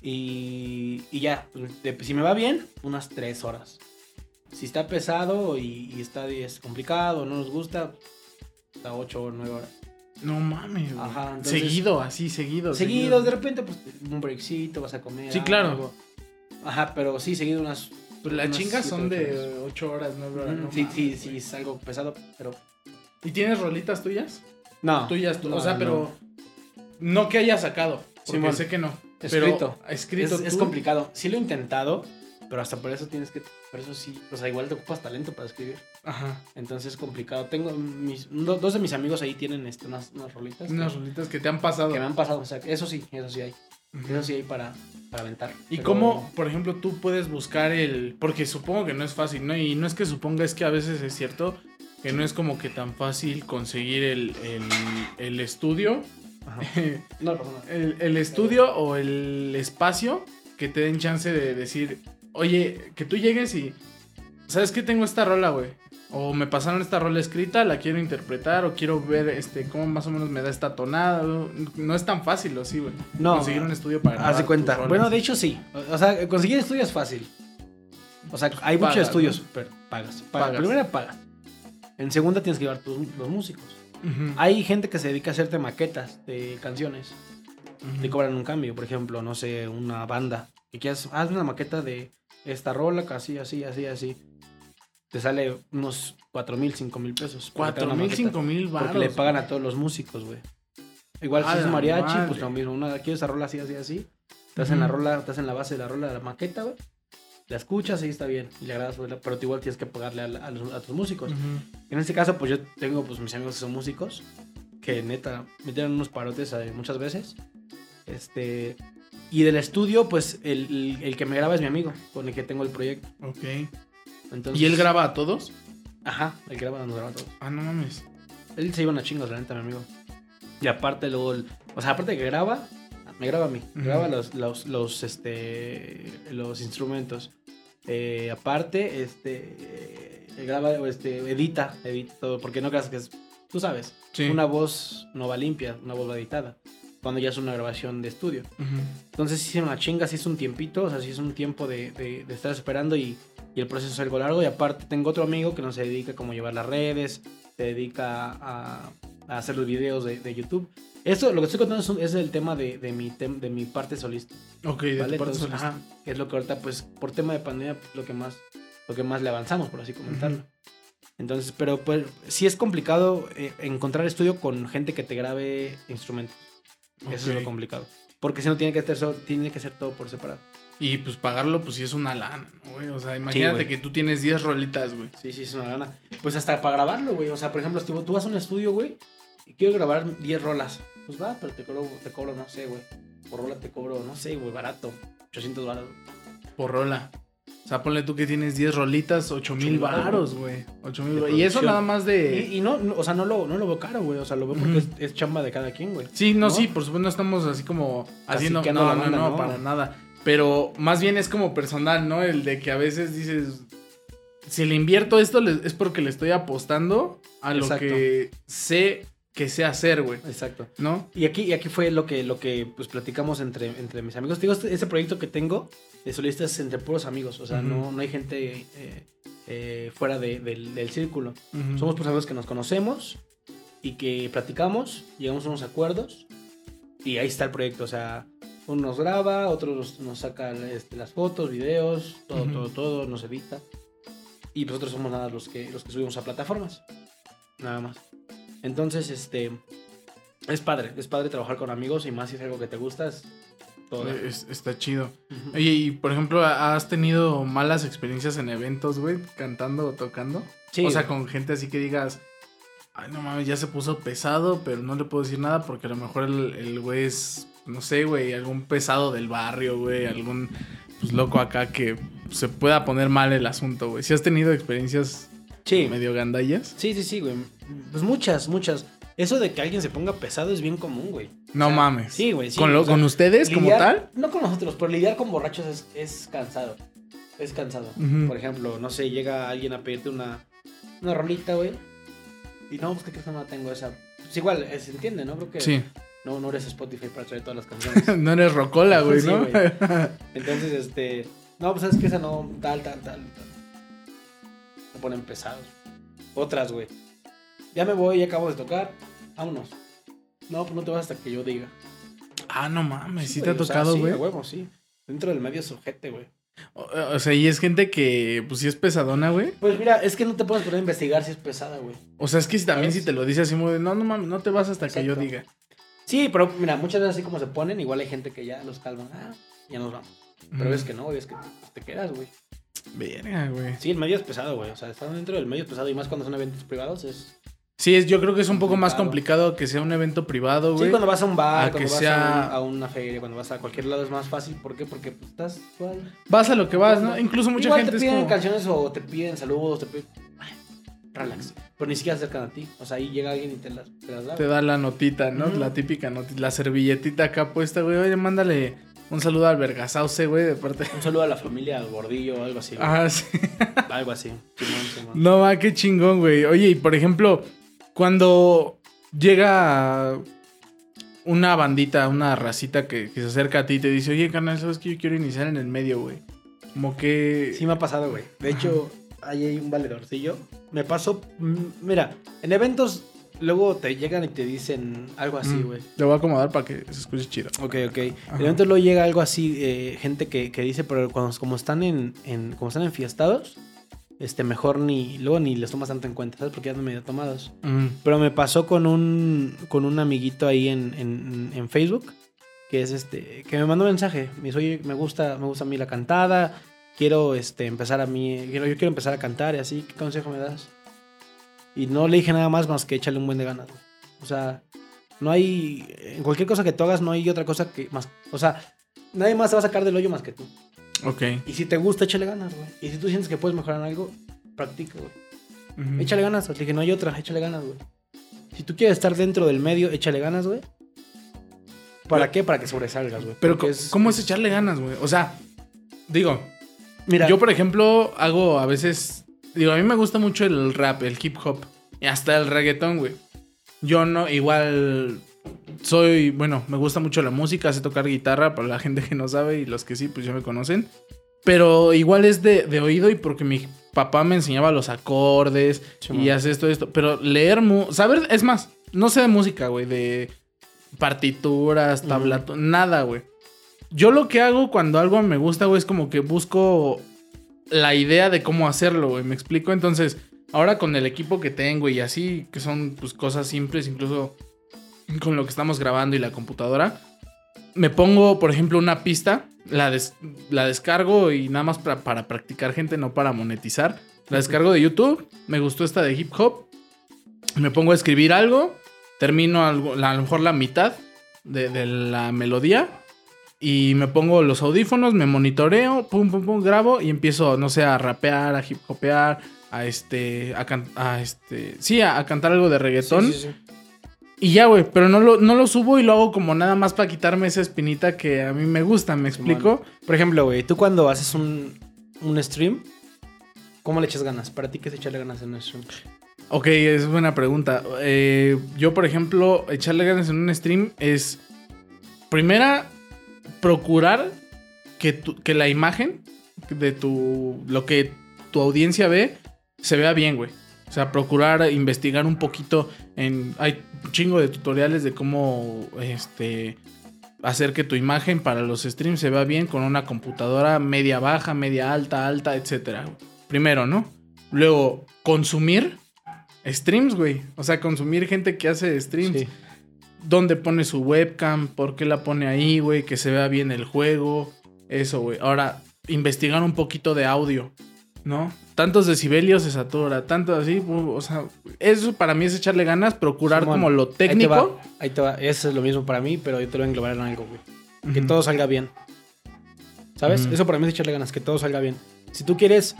Y, y ya, de- si me va bien, unas tres horas. Si está pesado y, y está es complicado, no nos gusta, hasta ocho o nueve horas. No mames. güey. Ajá, entonces- seguido, así, seguido. Seguidos, de repente, pues un breakcito, vas a comer. Sí, claro. algo. Ajá, pero sí, seguido unas. Pues las chingas son de horas. 8 horas, 9 horas. Ujú, no sí, mames, sí, sí, es algo pesado, pero. ¿Y tienes rolitas tuyas? No. Tuyas, tú- no, o sea, no. pero no que hayas sacado. Porque Simón. sé que no. Escrito. Pero escrito. es, es complicado. Sí lo he intentado, pero hasta por eso tienes que. Por eso sí. O sea, igual te ocupas talento para escribir. Ajá. Entonces es complicado. Tengo mis, do- dos de mis amigos ahí tienen este, unas, unas rolitas Unas que, rolitas que te han pasado. que me han pasado. O sea, eso sí, eso sí hay. Eso sí hay para, para aventar. ¿Y Pero- cómo, por ejemplo, tú puedes buscar el... Porque supongo que no es fácil, ¿no? Y no es que suponga, es que a veces es cierto que no es como que tan fácil conseguir el, el, el estudio. Ajá. No, no, no. el, el estudio o el espacio que te den chance de decir, oye, que tú llegues y, ¿sabes qué? Tengo esta rola, güey. O me pasaron esta rola escrita, la quiero interpretar, o quiero ver este cómo más o menos me da esta tonada. No es tan fácil, ¿o sí, güey? No, Conseguir un estudio para Haz de cuenta. Bueno, de hecho sí. O sea, conseguir estudio es fácil. O sea, hay muchos estudios, ¿no? pero pagas. pagas. Pagas. Primero pagas. En segunda tienes que llevar tus, los músicos. Hay gente que se dedica a hacerte maquetas de canciones. te cobran un cambio. Por ejemplo, no sé, una banda. Que quieras, haz una maqueta de esta rola, así, así, así, así. Te sale unos 4 mil, 5 mil pesos. por Cuatro cada mil, maqueta, cinco mil baros. Porque le pagan a todos los músicos, güey. Igual si es la mariachi, pues lo mismo. Una, quiero esa rola así, así, así. Te hacen la Ujú. rola, te hacen la base de la rola de la maqueta, güey. La escuchas y está bien. Y le agradas, pero tú igual tienes que pagarle a, la- a los- a tus músicos. En este caso, pues yo tengo pues mis amigos que son músicos, que neta me tiran unos parotes eh, muchas veces. Este, y del estudio, pues el, el- el que me graba es mi amigo, con el que tengo el proyecto. Ok. Entonces, ¿Y él graba a todos? Ajá, él graba, nos graba todo. Ah, no mames. Él se iba a chingos, la neta, mi amigo. Y aparte luego, el- o sea, aparte que graba, me graba a mí, graba los, los, los, este, los instrumentos. Eh, aparte, este, eh, graba, este, edita, edita todo, porque no creas que es, tú sabes, Sí. una voz no va limpia, una voz va editada, cuando ya es una grabación de estudio. Ujú. Entonces sí es una chinga, sí es un tiempito, o sea, sí es un tiempo de, de- de estar esperando y, y el proceso es algo largo. Y aparte tengo otro amigo que no se dedica como a llevar las redes, se dedica a, a hacer los videos de, de YouTube. Esto, lo que estoy contando es, un- es el tema de, de mi, tem- de mi parte solista, Ok, de ¿vale? tu parte Entonces, solista. ajá, es lo que ahorita, pues, por tema de pandemia, pues, lo que más, lo que más le avanzamos, por así comentarlo. Ujú. Entonces, pero pues sí es complicado eh, encontrar estudio con gente que te grabe instrumentos. Eso es lo complicado. Porque si no tiene que ser, so- tiene que ser todo por separado. Y pues pagarlo, pues sí es una lana, ¿no, güey? O sea, imagínate que tú tienes 10 rolitas, güey. Sí, sí, es una gana. Pues hasta para grabarlo, güey. O sea, por ejemplo, si tú, tú vas a un estudio, güey, y quiero grabar 10 rolas. Pues va, pero te cobro, te cobro no sé, güey. Por rola te cobro, no sé, güey, barato. 800 baros. Por rola. O sea, ponle tú que tienes 10 rolitas, 8 mil varos, güey. 8 mil. Y eso nada más de... Y, y no, o sea, no lo, no lo veo caro, güey. O sea, lo veo porque es, es chamba de cada quien, güey. Sí, no, ¿no? sí, por supuesto no estamos así como haciendo... No, no no, banda, no, no. para nada. Pero más bien es como personal, ¿no? El de que a veces dices... Si le invierto esto es porque le estoy apostando a lo Exacto. que sé que sé hacer, güey. Exacto. ¿No? Y aquí, y aquí fue lo que, lo que pues, platicamos entre, entre mis amigos. Te Digo, este, este proyecto que tengo de solistas entre puros amigos. O sea, no, no hay gente eh, eh, fuera de- del, del círculo. Ujú. Somos pues amigos que nos conocemos y que platicamos, llegamos a unos acuerdos y ahí está el proyecto. O sea, uno nos graba, otro nos, nos saca este, las fotos, videos, todo, Ujú. todo, todo, nos edita. Y nosotros somos nada los que, los que subimos a plataformas. Nada más. Entonces, este. Es padre, es padre trabajar con amigos y más si es algo que te gusta. Es Es- está chido. Oye, y por ejemplo, ¿has tenido malas experiencias en eventos, güey? Cantando o tocando. Sí, o sea, con gente así que digas, ay, no mames, ya se puso pesado, pero no le puedo decir nada porque a lo mejor el, el güey es, no sé, güey, algún pesado del barrio, güey, algún pues, loco acá que se pueda poner mal el asunto, güey. ¿Si has tenido experiencias Sí. medio gandallas? Sí, sí, sí, güey. Pues muchas, muchas. Eso de que alguien se ponga pesado es bien común, güey. No O sea, mames. Sí, güey. Sí, ¿Con, lo- o sea, ¿Con ustedes como tal? No con nosotros, pero lidiar con borrachos es, es cansado. Es cansado. Por ejemplo, no sé, llega alguien a pedirte una, una rolita, güey. Y no, pues que no tengo esa. Pues igual, eh, se entiende, ¿no? Creo que Sí. no, no eres Spotify para traer todas las canciones. no eres rocola, güey, Sí, ¿no? güey. Entonces, este. No, pues sabes que esa no, tal, tal, tal. tal. Se ponen pesados. Otras, güey. Ya me voy, ya acabo de tocar. Vámonos. No, pues no te vas hasta que yo diga. ah, no mames, sí, te güey, ha o sea, tocado, sí, güey. a huevo, sí. Dentro del medio sujete, güey. o, o sea, y es gente que, pues sí es pesadona, güey. Pues mira, es que no te puedes poner a investigar si es pesada, güey. O sea, es que si también ¿Sabes? si te lo dice así muy no, no mames, no te vas hasta que yo diga. Sí, pero mira, muchas veces así como se ponen, igual hay gente que ya los calman. Ah, ya nos vamos. Pero Ujú. ves que no, güey, es que te quedas, güey. Verga, güey. Sí, el medio es pesado, güey. O sea, estar dentro del medio es pesado y más cuando son eventos privados es... Sí, es, yo creo que es un poco más Complicado. que sea un evento privado, güey. Sí, cuando vas a un bar, a cuando que vas sea- a, un- a una feria, cuando vas a cualquier lado es más fácil. ¿Por qué? Porque pues, estás igual. Vas a lo que vas, ¿no? Incluso mucha igual gente te es piden como... canciones o te piden saludos, te piden... Relax. Pero ni siquiera se acercan a ti. O sea, ahí llega alguien y te las, te las da. Te da la notita, ¿no? La típica notita, la servilletita acá puesta, güey. Oye, mándale un saludo al Vergasauce, güey, de parte... Un saludo a la familia, al gordillo, algo así. güey. Ah, sí. Algo así. No, va, qué chingón, güey. Oye, y por ejemplo, cuando llega una bandita, una racita que, que se acerca a ti y te dice, oye, carnal, ¿sabes que yo quiero iniciar en el medio, güey? Como que... Sí me ha pasado, güey. De hecho, ahí hay un valedorcillo. Me pasó... mm, Mira, en eventos luego te llegan y te dicen algo así, Mm, güey. Lo voy a acomodar para que se escuche chido. Ok, ok. Ajá. En eventos luego llega algo así, eh, gente que, que dice, pero cuando como están en, en como están enfiestados, este mejor ni luego ni les tomas tanto en cuenta, ¿sabes? Porque ya andan medio tomados. Mm, Pero me pasó con un con un amiguito ahí en, en, en Facebook que es este que me mandó un mensaje, me dice, "Oye, me gusta me gusta a mí la cantada, quiero este empezar a mí, quiero yo quiero empezar a cantar y así, ¿qué consejo me das?" Y no le dije nada más más que échale un buen de ganas. O sea, no hay en cualquier cosa que tú hagas no hay otra cosa que más, o sea, nadie más te va a sacar del hoyo más que tú. Ok. Y si te gusta, échale ganas, güey. Y si tú sientes que puedes mejorar en algo, practica, güey. Échale ganas, le dije, no hay otra, échale ganas, güey. Si tú quieres estar dentro del medio, échale ganas, güey. ¿Para Pero- qué? Para que sobresalgas, güey. Pero, Porque ¿cómo- ¿cómo es echarle ganas, güey? O sea, digo, Mira, yo por ejemplo hago a veces, digo, a mí me gusta mucho el rap, el hip hop, y hasta el reggaetón, güey. Yo no, igual soy, bueno, me gusta mucho la música, sé tocar guitarra para la gente que no sabe y los que sí, pues ya me conocen. Pero igual es de, de oído y porque mi papá me enseñaba los acordes Sí, y hace esto, esto. Pero leer, saber, es más, no sé de música, güey, de partituras, tablato, nada, güey. Yo lo que hago cuando algo me gusta, güey, es como que busco la idea de cómo hacerlo, güey. ¿Me explico? Entonces, ahora con el equipo que tengo y así, que son pues cosas simples, incluso con lo que estamos grabando y la computadora, me pongo, por ejemplo, una pista, la, des- la descargo y nada más para, para practicar gente, no para monetizar. La descargo de YouTube, me gustó esta de hip hop, me pongo a escribir algo, termino algo, la- a lo mejor la mitad de, de la melodía y me pongo los audífonos, me monitoreo, pum, pum, pum, grabo y empiezo, no sé, a rapear, a hip hopear, a este, a, este, sí, a, a cantar algo de reggaetón. Sí, sí, sí. Y ya, güey, pero no lo, no lo subo y lo hago como nada más para quitarme esa espinita que a mí me gusta, ¿me explico? Por ejemplo, güey, tú cuando haces un, un stream, ¿cómo le echas ganas? ¿Para ti qué es echarle ganas en un stream? Ok, es buena pregunta. Eh, yo, por ejemplo, echarle ganas en un stream es. Primera, procurar que, tu- que la imagen de tu. lo que tu audiencia ve se vea bien, güey. O sea, procurar investigar un poquito en. Hay un chingo de tutoriales de cómo este. hacer que tu imagen para los streams se vea bien con una computadora media baja, media alta, alta, etcétera. Primero, ¿no? Luego, consumir streams, güey. O sea, consumir gente que hace streams. Sí. ¿Dónde pone su webcam? ¿Por qué la pone ahí, güey? Que se vea bien el juego. Eso, güey. Ahora, investigar un poquito de audio, ¿no? Tantos decibelios se satura, tanto así. O sea, eso para mí es echarle ganas, procurar Simón, como lo Ahí te va, técnico. ahí te va. Eso es lo mismo para mí, pero yo te lo voy a englobar en algo, güey. Que todo salga bien. ¿Sabes? Eso para mí es echarle ganas, que todo salga bien. Si tú quieres.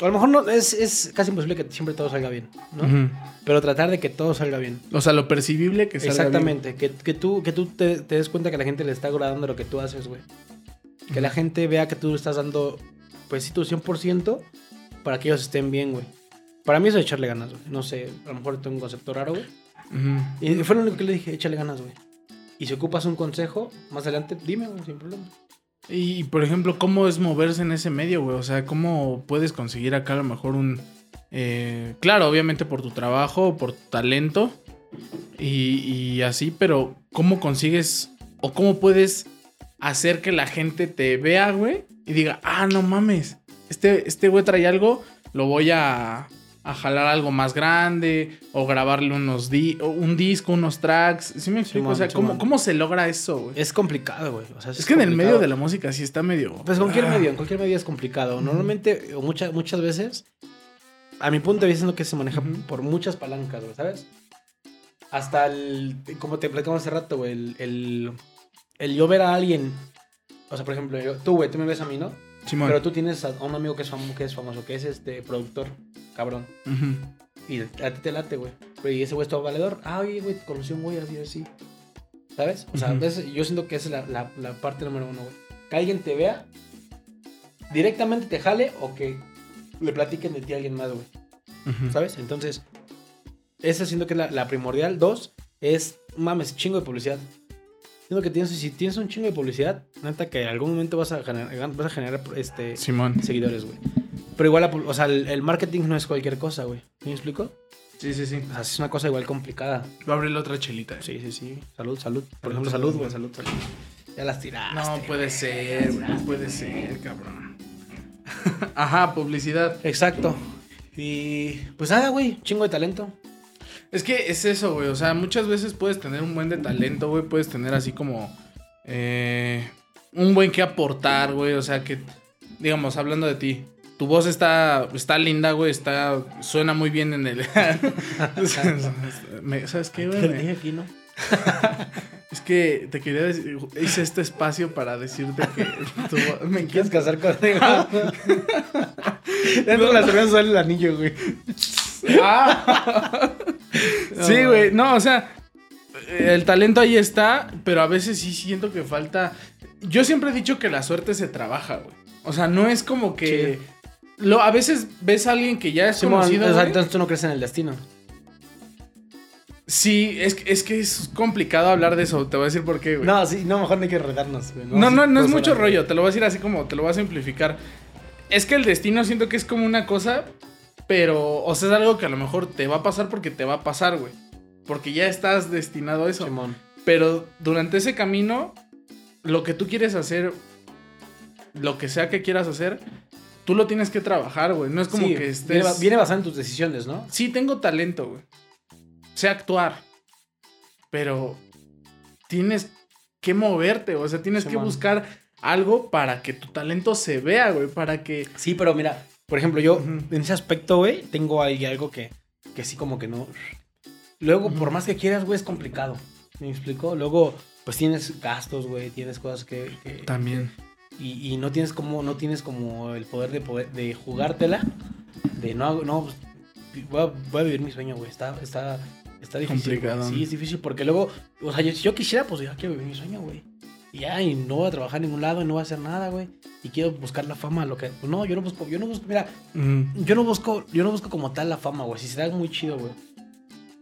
A lo mejor no, es, es casi imposible que siempre todo salga bien, ¿no? Pero tratar de que todo salga bien. O sea, lo percibible que salga bien. Exactamente. Que, que tú, que tú te, te des cuenta que la gente le está agradando lo que tú haces, güey. Que la gente vea que tú estás dando, pues sí, tu 100% para que ellos estén bien, güey. Para mí eso es echarle ganas, güey. No sé, a lo mejor tengo un concepto raro, güey. Y fue lo único que le dije, échale ganas, güey. Y si ocupas un consejo, más adelante, dime, güey, sin problema. Y, por ejemplo, ¿cómo es moverse en ese medio, güey? O sea, ¿cómo puedes conseguir acá a lo mejor un... eh, claro, obviamente por tu trabajo, por tu talento y, y así, pero ¿cómo consigues o cómo puedes hacer que la gente te vea, güey? Y diga, ah, no mames, este, este güey trae algo, lo voy a, a jalar algo más grande o grabarle unos di un disco, unos tracks. ¿Sí me explico? Simón, o sea, ¿cómo, Simón. ¿cómo se logra eso, güey? Es complicado, güey. O sea, Es que en el medio de la música sí está medio. Pues cualquier Ah. medio, en cualquier medio es complicado. Normalmente, o muchas, muchas veces, a mi punto de vista, es lo que se maneja por muchas palancas, güey, ¿sabes? Hasta el, como te platicamos hace rato, güey, el, el, el yo ver a alguien, o sea, por ejemplo, yo- tú, güey, tú me ves a mí, ¿no? Simón. Pero tú tienes a un amigo que es, famoso, que es famoso, que es este productor, cabrón. Y a ti te late, güey. Y ese güey es todo valedor. Ah, oye, güey, conocí a un güey así, así. ¿Sabes? O sea, Ujú. ves, yo siento que esa es la, la- la parte número uno, güey. Que alguien te vea, directamente te jale o que le platiquen de ti a alguien más, güey. ¿Sabes? Entonces, esa siento que es la, la primordial. Dos, es, mames, chingo de publicidad. Siento que tienes, si tienes un chingo de publicidad, neta que en algún momento vas a generar, vas a generar este, Simón. seguidores, güey. Pero igual, o sea, el, el marketing no es cualquier cosa, güey. ¿Me explico? Sí, sí, sí. O sea, es una cosa igual complicada. Voy a abrir la otra chelita. Sí, sí, sí. Salud, salud. Por ejemplo, Salud, salud, güey, salud, salud. Ya las tiraste. No puede ser, güey. No puede ser, cabrón. Ajá, publicidad. Exacto. Y pues nada, güey, chingo de talento. Es que es eso, güey. O sea, muchas veces puedes tener un buen de talento, güey. Puedes tener así como. eh, un buen que aportar, güey. O sea, que. Digamos, hablando de ti. Tu voz está, está linda, güey. Está, suena muy bien en el. ¿Sabes qué, güey? Aquí, ¿no? Es que te quería decir, hice este espacio para decirte que tu me ¿Quieres casar conmigo? Dentro de la cerveza sale el anillo, güey. Ah. Sí, güey, no, o sea, el talento ahí está, pero a veces sí siento que falta. Yo siempre he dicho que la suerte se trabaja, güey. O sea, no es como que. Lo, a veces ves a alguien que ya es Simón, conocido. o sea, güey. entonces tú no crees en el destino. Sí, es, que- es que es complicado hablar de eso. Te voy a decir por qué, güey. No, sí, no, mejor no hay que redarnos, güey. No, no, no es Dos mucho rollo, te lo voy a decir así como te lo voy a simplificar. Es que el destino siento que es como una cosa, pero, o sea, es algo que a lo mejor te va a pasar porque te va a pasar, güey. Porque ya estás destinado a eso. Simón. Pero durante ese camino, lo que tú quieres hacer, lo que sea que quieras hacer, tú lo tienes que trabajar, güey. No es como Sí, que estés... viene basado en tus decisiones, ¿no? Sí, tengo talento, güey. Sé actuar. Pero tienes que moverte, o sea, tienes que buscar algo para que tu talento se vea, güey. Para que. Sí, pero mira, por ejemplo, yo en ese aspecto, güey, tengo ahí algo que, que sí como que no. Luego, por más que quieras, güey, es complicado. ¿Me explico? Luego, pues tienes gastos, güey, tienes cosas que... que- También. y, y no tienes como, no tienes como el poder de poder, de jugártela. De no, no, pues, voy a, voy a vivir mi sueño, güey. Está, está, está difícil. Complicado. Sí, es difícil porque luego, o sea, yo, si yo quisiera, pues ya quiero vivir mi sueño, güey. Y, ya, y no voy a trabajar en ningún lado y no voy a hacer nada, güey. Y quiero buscar la fama, lo que. Pues no, yo no busco, yo no busco, mira, Ujú. yo no busco, yo no busco como tal la fama, güey. Si se da muy chido, güey.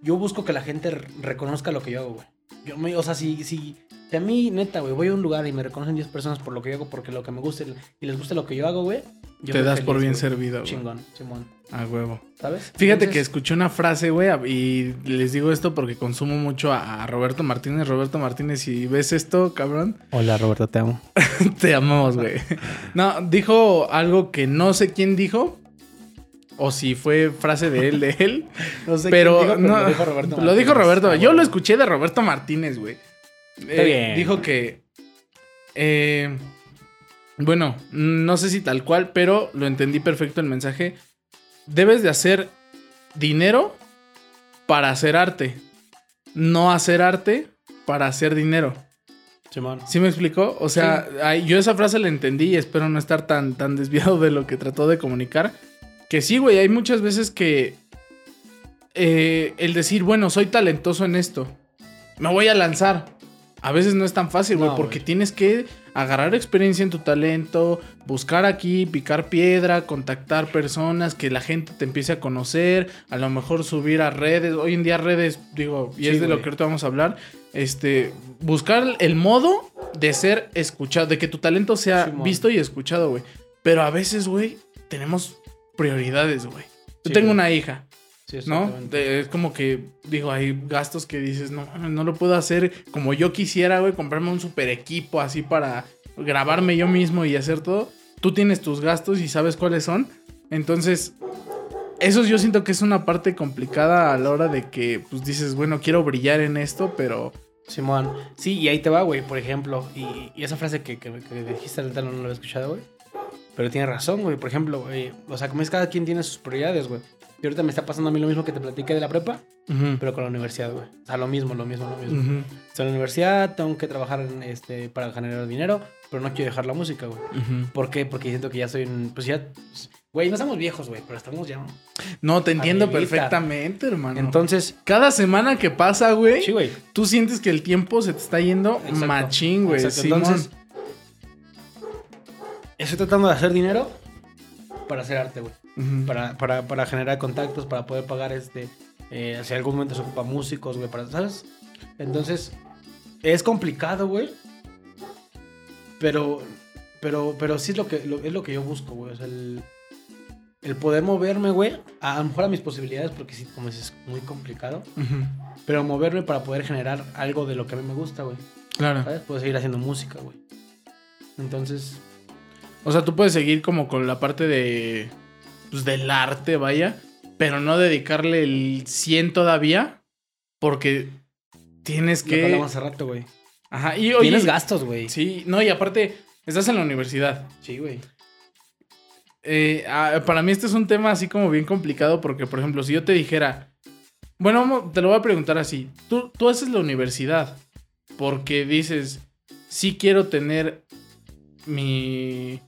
Yo busco que la gente re- reconozca lo que yo hago, güey. Yo me, o sea, si, si, si a mí, neta, güey, voy a un lugar y me reconocen 10 personas por lo que yo hago, porque lo que me gusta y les gusta lo que yo hago, güey. yo Te das por bien güey. servido, güey. Chingón, Simón. A huevo. ¿Sabes? Fíjate que escuché una frase, güey, y les digo esto porque consumo mucho a, a Roberto Martínez. Roberto Martínez, si ves esto, cabrón, Hola, Roberto, te amo. te amamos, güey. No, dijo algo que no sé quién dijo, o si fue frase de él, de él. No sé pero quién dijo, no, lo dijo Roberto. Lo dijo Martínez. Roberto. Ah, Yo lo escuché de Roberto Martínez, güey. Eh, bien. Dijo que. eh, bueno, no sé si tal cual, pero lo entendí perfecto el mensaje. Debes de hacer dinero para hacer arte. No hacer arte para hacer dinero. Simón. ¿Sí me explicó? O sea, ay, yo esa frase la entendí y espero no estar tan, tan desviado de lo que trató de comunicar. Que sí, güey, hay muchas veces que eh, el decir, bueno, soy talentoso en esto, me voy a lanzar. A veces no es tan fácil, güey, No, porque tienes que agarrar experiencia en tu talento, buscar aquí, picar piedra, contactar personas, que la gente te empiece a conocer, a lo mejor subir a redes. Hoy en día redes, digo, y Sí, es de lo que ahorita vamos a hablar, este, buscar el modo de ser escuchado, de que tu talento sea visto y escuchado, güey. Pero a veces, güey, tenemos prioridades, güey. Yo Sí, tengo una hija, Sí, ¿no? es como que, digo, hay gastos que dices, no, no lo puedo hacer como yo quisiera, güey, comprarme un super equipo así para grabarme yo mismo y hacer todo. Tú tienes tus gastos y sabes cuáles son. Entonces, eso yo siento que es una parte complicada a la hora de que, pues dices, bueno, quiero brillar en esto, pero... Simón. Sí, y ahí te va, güey, por ejemplo. Y, y esa frase que, que, que dijiste ahorita no, no la había escuchado, güey. Pero tiene razón, güey. Por ejemplo, güey. O sea, como es cada quien tiene sus prioridades, güey. Y ahorita me está pasando a mí lo mismo que te platiqué de la prepa, pero con la universidad, güey. O sea, lo mismo, lo mismo, lo mismo. Estoy en la universidad, tengo que trabajar en, este, para generar dinero, pero no quiero dejar la música, güey. ¿Por qué? Porque siento que ya soy un... Pues ya... pues, Güey, no estamos viejos, güey, pero estamos ya... No, te entiendo perfectamente, hermano. Entonces... Cada semana que pasa, güey, Sí, güey. tú sientes que el tiempo se te está yendo Exacto. machín, güey. Exacto. Entonces, estoy tratando de hacer dinero para hacer arte, güey. Para, para, para generar contactos, para poder pagar este. eh, si algún momento se ocupa músicos, güey, para. ¿Sabes? Entonces, es complicado, güey. Pero. Pero, pero sí es lo que, lo- es lo que yo busco, güey. O sea, el, el poder moverme, güey. A, a lo mejor a mis posibilidades, porque sí, como dices, es muy complicado. Pero moverme para poder generar algo de lo que a mí me gusta, güey. Claro. ¿Sabes? Puedo seguir haciendo música, güey. Entonces, O sea, tú puedes seguir como con la parte de. Pues del arte, vaya. Pero no dedicarle el 100 todavía. Porque tienes lo que que. hablamos hace rato, güey. Ajá. Y oye. Tienes gastos, güey. Sí, no, y aparte, estás en la universidad. Sí, güey. Eh, ah, para mí este es un tema así como bien complicado porque, por ejemplo, si yo te dijera, bueno, te lo voy a preguntar así, tú, tú haces la universidad porque dices, sí quiero tener mi,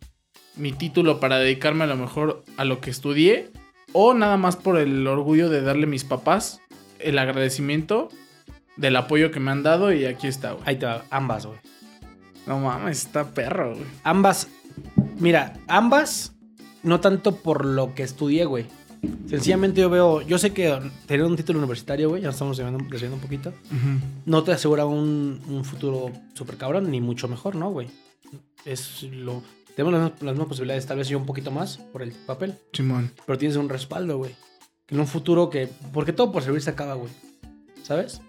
mi título para dedicarme a lo mejor a lo que estudié o nada más por el orgullo de darle a mis papás el agradecimiento del apoyo que me han dado y aquí está, güey. Ahí te va, ambas, güey. No mames, está perro, güey. Ambas. Mira, ambas, no tanto por lo que estudié, güey. Sencillamente yo veo, yo sé que tener un título universitario, güey, ya estamos desviando, desviando un poquito, no te asegura un, un futuro súper cabrón, ni mucho mejor, ¿no, güey? Es lo... Tenemos las, mismas- las mismas posibilidades, tal vez yo un poquito más por el papel, Simón. pero tienes un respaldo, güey. En un futuro que... Porque todo por servir se acaba, güey. ¿Sabes?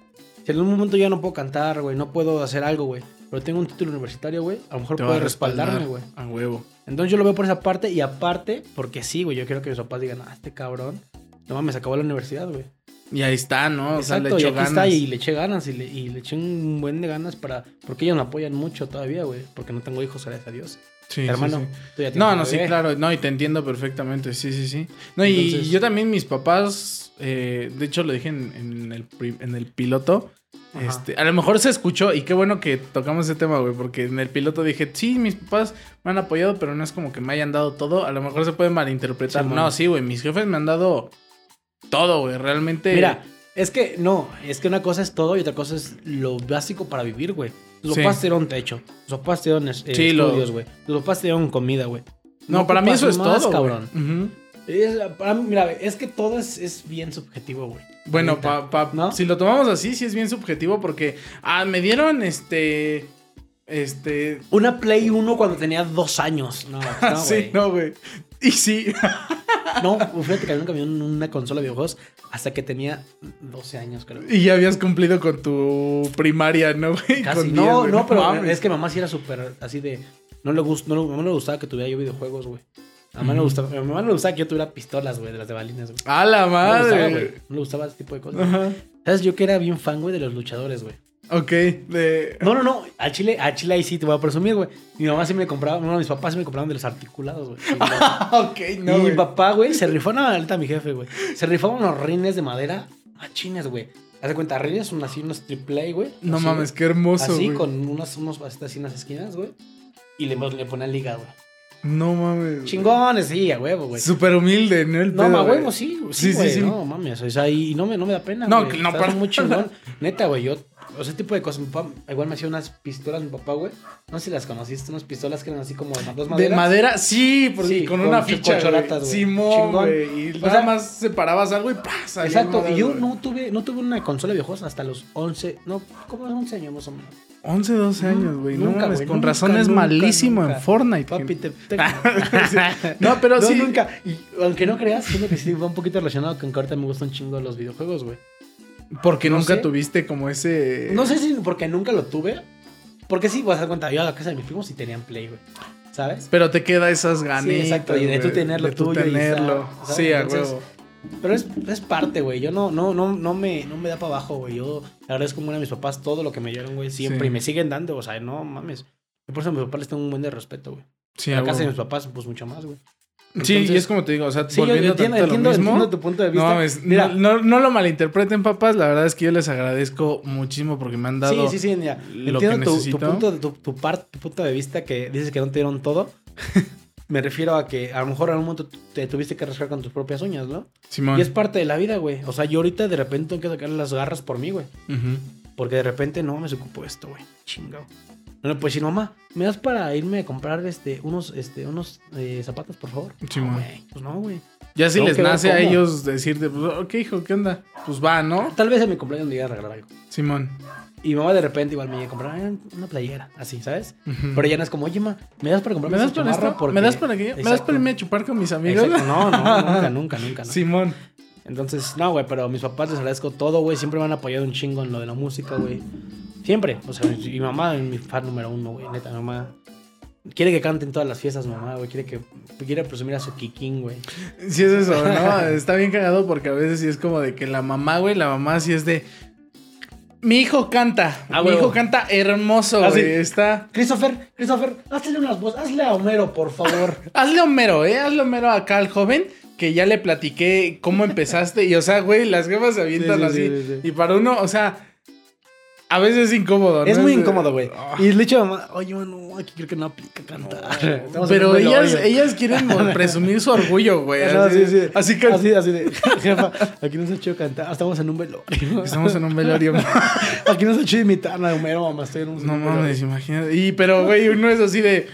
Si en un momento ya no puedo cantar, güey, no puedo hacer algo, güey, pero tengo un título universitario, güey, a lo mejor puede respaldarme, güey. A huevo. Entonces yo lo veo por esa parte y aparte, porque sí, güey, yo quiero que mis papás digan, ah, este cabrón, no mames, acabó la universidad, güey. Y ahí está, ¿no? O sea, Exacto, le y echo aquí ganas. está y le eché ganas y le, y le eché un buen de ganas para, porque ellos me apoyan mucho todavía, güey, porque no tengo hijos, gracias a Dios. Sí, sí, Hermano, sí. tú ya tienes No, no, sí, claro. No, y te entiendo perfectamente. Sí, sí, sí. No, y yo también, mis papás, eh, de hecho lo dije en, en el, en el piloto. Ajá. Este, a lo mejor se escuchó y qué bueno que tocamos ese tema, güey, porque en el piloto dije, sí, mis papás me han apoyado, pero no es como que me hayan dado todo. A lo mejor se puede malinterpretar. Sí, no, sí, güey, mis jefes me han dado todo, güey, realmente. Mira, es que no, es que una cosa es todo y otra cosa es lo básico para vivir, güey. Tus Sí. papás te dieron techo. Tus papás te dieron eh, Sí, lo- estudios, güey. Tus papás te dieron comida, güey. No, para mí eso es más, todo, cabrón. cabrón. Es- para mí, mira, es que todo es, es bien subjetivo, güey. Bueno, pa, pa- ¿No? si lo tomamos así, sí es bien subjetivo porque ah, me dieron este este Una Play 1 cuando tenía dos años. No, no, sí, no, güey. Y sí. No, fíjate que a mí nunca me dieron una consola de videojuegos hasta que tenía 12 años, creo. Y ya habías cumplido con tu primaria, ¿no, güey? Casi. Con No, 10, güey. no, pero mames. es que mamá sí era súper así de. No le, gust, no, le- no le gustaba que tuviera yo videojuegos, güey. A mamá, no le gustaba, a mamá no le gustaba que yo tuviera pistolas, güey, de las de balines, güey. A la No le gustaba, madre. güey. No le gustaba ese tipo de cosas. Ajá. ¿Sabes? Yo que era bien fan, güey, de los luchadores, güey. Ok, de No, no, no. A Chile, a Chile ahí sí te voy a presumir, güey. Mi mamá sí me compraba, no, mis papás sí me compraban de los articulados, güey. ok, no. y mi papá, güey, se rifó, no, ahorita mi jefe, güey. Se rifaba unos rines de madera machines, güey. Haz de cuenta, rines son así unos triple A, güey. No Así, mames, qué hermoso, Así, güey. con unos, unos así en las esquinas, güey. Y le, le ponían liga, güey. No mames. Chingones, sí, a huevo, güey. Súper humilde, ¿no? El No, pedo, güey. huevo, sí, Sí, sí, sí, güey. sí. No, mames, o sea, y, no, me, no me da pena, No, güey. no, O sea, es para- muy chingón. Neta, güey, yo... O sea, ese tipo de cosas. Mi papá igual me hacía unas pistolas, mi papá, güey. No sé si las conociste, unas pistolas que eran así como de dos De maderas. madera, sí, porque Sí, con, con una ficha. güey. Simón, Chingón. güey. Y O nada sea- más separabas algo y ¡pasa! Exacto, y yo no tuve, no tuve una consola de videojuegos hasta los 11, no, como los 11 años más o menos. 11, 12 años, güey. No Nunca, güey, con razón es malísimo nunca. en Fortnite. Papi, te- No, pero no, sí. nunca. Y aunque no creas, siento que sí va un poquito relacionado con que ahorita me gustan un chingo los videojuegos, güey. Porque No nunca sé. tuviste como ese. No sé si porque nunca lo tuve. Porque sí, vas a dar cuenta, yo a la casa de mis primos sí tenían Play, güey. ¿Sabes? Pero te queda esas ganas. Sí, exacto, y de tú tenerlo de tú tuyo y tenerlo. estar, ¿sabes? sí, a huevo. Pero es, es parte, güey. Yo no, no, no, no me, no me da para abajo, güey. Yo le agradezco muy a mis papás todo lo que me dieron, güey. Siempre. Sí. Y me siguen dando, o sea, no mames. Yo por eso a mis papás les tengo un buen de respeto, güey. Sí, a la casa de mis papás, pues mucho más, güey. Sí, y es como te digo, o sea, Sí, yo, yo volviendo entiendo, tanto lo entiendo, mismo. entiendo tu punto de No, vista. Mira, no, no, no lo malinterpreten, papás. La verdad es que yo les agradezco muchísimo porque me han dado. sí, sí, sí, mira. lo Entiendo que tu, punto, tu, tu, par- tu punto de vista que dices que no te dieron todo. me refiero a que a lo mejor en algún momento te tuviste que rascar con tus propias uñas, ¿no? Simón. Y es parte de la vida, güey. O sea, yo ahorita de repente tengo que sacarle las garras por mí, güey. Porque de repente no me ocupo esto, güey. Chingado. No le puedo decir, mamá, ¿me das para irme a comprar este, unos, este, unos eh, zapatos, por favor? Sí, no, güey. Pues no, güey. Ya si Tengo les nace a ellos decirte, pues, ok, hijo, ¿qué onda? Pues va, ¿no? Tal vez en mi cumpleaños me llegara a regalar algo. Simón. Y mi mamá de repente igual me llega a comprar "Ay, una playera, así, ¿sabes? Pero ya no es como, oye, ma, ¿me das para comprarme ¿Me das para esto? Porque- ¿Me das para qué? ¿Me das para irme a chupar con mis amigos? Exacto. No, no, nunca, nunca, nunca. ¿no? Simón. Entonces, no, güey, pero a mis papás les agradezco todo, güey. Siempre me han apoyado un chingo en lo de la música, güey. Siempre. O sea, y mi mamá es mi fan número uno, güey. Neta, mi mamá. Quiere que cante en todas las fiestas, mamá, güey. Quiere que quiere presumir a su kikín, güey. Sí es eso, ¿no? Está bien cagado porque a veces sí es como de que la mamá, güey, la mamá sí es de... Mi hijo canta. Ah, Mi huevo. hijo canta hermoso, Ah, güey. Está... Christopher, Christopher, hazle unas voces. Hazle a Homero, por favor. Hazle Homero, ¿eh? Hazle Homero acá al joven que ya le platiqué cómo empezaste. Y, o sea, güey, las jefas se avientan Sí, sí, así. sí, sí, sí. Y para uno, o sea... A veces es incómodo, ¿no? Es muy incómodo, güey. Ah. Y le he dicho a mamá, oye, no, aquí creo que no aplica cantar. Pero ellas, ellas quieren presumir su orgullo, güey. No, así, sí, sí. así que Así, así de, jefa, aquí no se ha hecho cantar, estamos en un velorio. estamos en un velorio. Aquí no se ha hecho imitar a Homero, mamá, estoy en un No mames, imagínate. Y, pero, güey, uno es así de.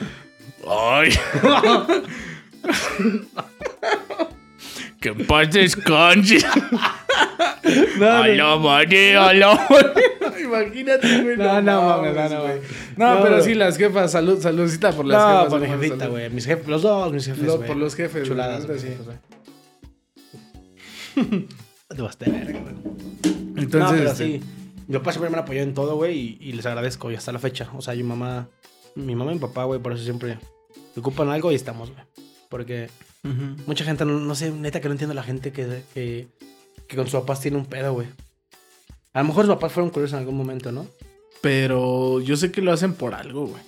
Ay. Que paz descanse. No. Aló, madre, aló. Imagínate, güey. No, no mames, no, no, güey. No, No, pero sí, las jefas. Salud, saludcita por las No, jefas. por jefita, güey. Mis jefes, los dos, mis jefes, Lo- güey. por los jefes, güey, Chuladas, güey. sí. Te vas a verga, güey. Entonces, no, pero este, sí. Mi papá siempre me han apoyado en todo, güey, y, y les agradezco, y hasta la fecha. O sea, mi mamá, mi mamá y mi papá, güey, por eso siempre se ocupan algo y estamos, güey. Porque mucha gente, no, no sé, neta que no entiendo la gente que, que, que con sus papás tiene un pedo, güey. A lo mejor sus papás fueron curiosos en algún momento, ¿no? Pero yo sé que lo hacen por algo, güey.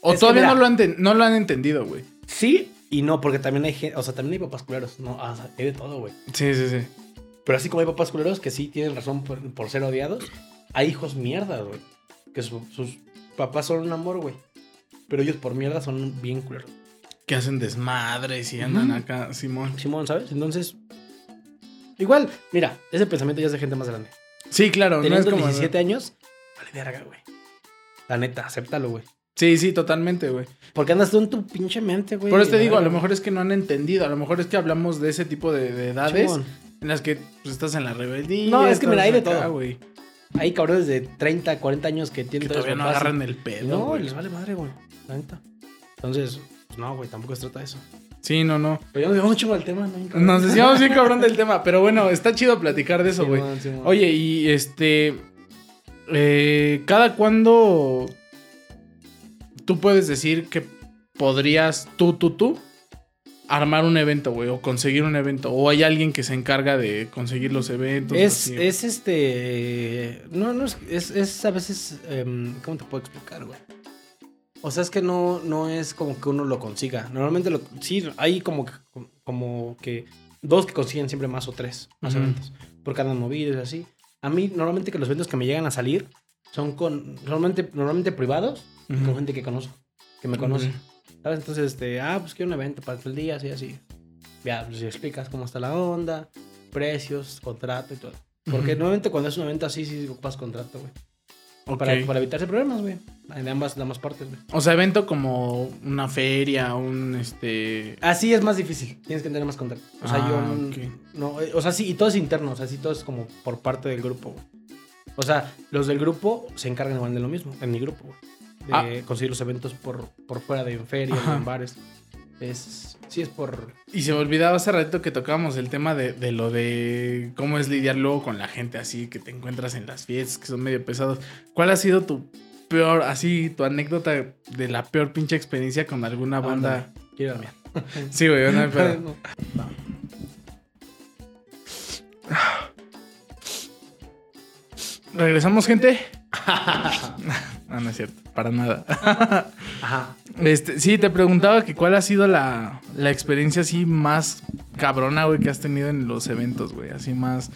O Es todavía mira- no, lo han no lo han entendido, güey. Sí y no, porque también hay gente, o sea, también hay papás culeros, no, o sea, hay de todo, güey. Sí, sí, sí. Pero así como hay papás culeros que sí tienen razón por, por ser odiados, hay hijos mierdas, güey. Que su- sus papás son un amor, güey. Pero ellos por mierda son bien culeros. Que hacen desmadres y andan acá, Simón. Simón, ¿sabes? Entonces, igual, mira, ese pensamiento ya es de gente más grande. Sí, claro, no es Teniendo como. 17 años, vale verga, güey. La neta, acéptalo, güey. Sí, sí, totalmente, güey. Porque andas tú en tu pinche mente, güey. Por eso te digo, a lo mejor es que no han entendido, a lo mejor es que hablamos de ese tipo de, de edades Simón. en las que pues, estás en la rebeldía. No, es que mira, hay de acá, todo. güey. Hay cabrones de 30, 40 años que Que tienen todavía no agarran el pedo. No, güey. les vale madre, güey. La neta. Entonces, pues no, güey, tampoco se trata de eso. Sí, no, no. Pero ya nos llevamos chingo del tema, ¿no? Nos decíamos bien cabrón del tema, pero bueno, está chido platicar de eso, güey. Oye, y este. eh, ¿Cada cuándo tú puedes decir que podrías, tú, tú, tú, armar un evento, güey? O conseguir un evento. O hay alguien que se encarga de conseguir los eventos. Es, así, es este. No, no es. Es, es a veces. em, ¿Cómo te puedo explicar, güey? O sea, es que no, no es como que uno lo consiga. Normalmente lo, sí, hay como que, como que dos que consiguen siempre más o tres más eventos. Porque andan movidos y así. A mí, normalmente que los eventos que me llegan a salir son con. Normalmente, normalmente privados con gente que conozco. Que me conoce. ¿Sabes? Entonces, este, ah, pues quiero un evento para el día, así, así. Ya, pues si explicas cómo está la onda, precios, contrato y todo. Porque normalmente cuando es un evento así, sí ocupas contrato, güey. Ok. Para, para evitarse problemas, güey. De ambas, de ambas partes, güey. O sea, evento como una feria, un este. Así es más difícil. Tienes que tener más contacto. O sea, Ah, yo. ok. No, eh, o sea, sí, y todo es interno. O sea, sí, todo es como por parte del grupo, güey. O sea, los del grupo se encargan igual de lo mismo, en mi grupo, güey. De conseguir los eventos por, por fuera de en ferias, Ah. En bares. Es. Sí, es por. Y se me olvidaba hace ratito que tocábamos el tema de, de lo de cómo es lidiar luego con la gente así que te encuentras en las fiestas que son medio pesados. ¿Cuál ha sido tu peor, así, tu anécdota de la peor pinche experiencia con alguna banda? Quiero ir a la mía. Sí, güey, no pedo. No. ¿Regresamos, gente? no, no es cierto, para nada. Ajá. Este, sí, te preguntaba que cuál ha sido la, la experiencia así más cabrona, güey, que has tenido en los eventos, güey. Así más,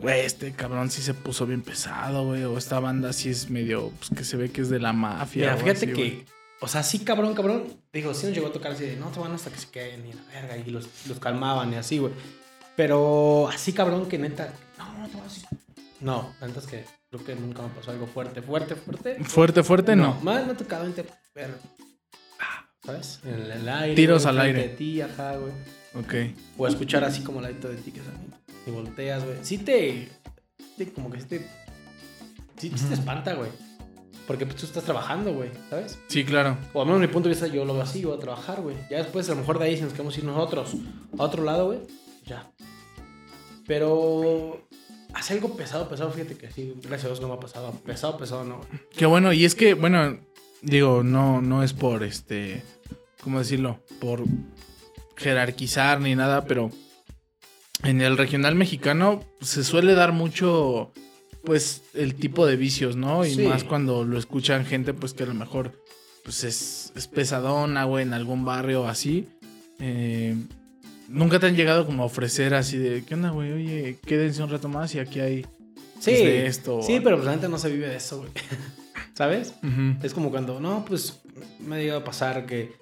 güey, este cabrón sí se puso bien pesado, güey. O esta banda sí es medio, pues que se ve que es de la mafia. Mira, fíjate así, que, güey. o sea, sí, cabrón, cabrón. Digo, sí nos llegó a tocar así de, no te van hasta que se queden y la verga, y los, los calmaban y así, güey. Pero así, cabrón, que neta, no, no te vas así. No, la neta es que creo que nunca me pasó algo fuerte, fuerte, fuerte. Fuerte, fuerte, no. Más me ha tocado ¿sabes? En el, el aire. Tiros al aire. De ti, ajá, güey. Ok. O escuchar así como ladito de ti que. Y volteas, güey. Sí te, te- Como que sí te. Sí, sí te espanta, güey. Porque pues, tú estás trabajando, güey, ¿sabes? Sí, claro. O al menos mi punto de vista yo lo veo así, voy a trabajar, güey. Ya después a lo mejor de ahí si nos queremos ir nosotros a otro lado, güey, ya. Pero hace algo pesado, pesado, fíjate que sí, gracias a Dios no me ha pasado. Pesado, pesado, no. Qué bueno, y es que, bueno, digo, no, no es por este, ¿cómo decirlo? Por jerarquizar ni nada, pero en el regional mexicano se suele dar mucho, pues, el tipo de vicios, ¿no? Y Sí. más cuando lo escuchan gente, pues, que a lo mejor, pues, es, es pesadona, güey, en algún barrio así. Eh, Nunca te han llegado como a ofrecer así de, ¿qué onda, güey? Oye, quédense un rato más y aquí hay... Sí, pues, de esto. sí, pero pues la neta no se vive de eso, güey. ¿Sabes? Es como cuando, no, pues me ha llegado a pasar que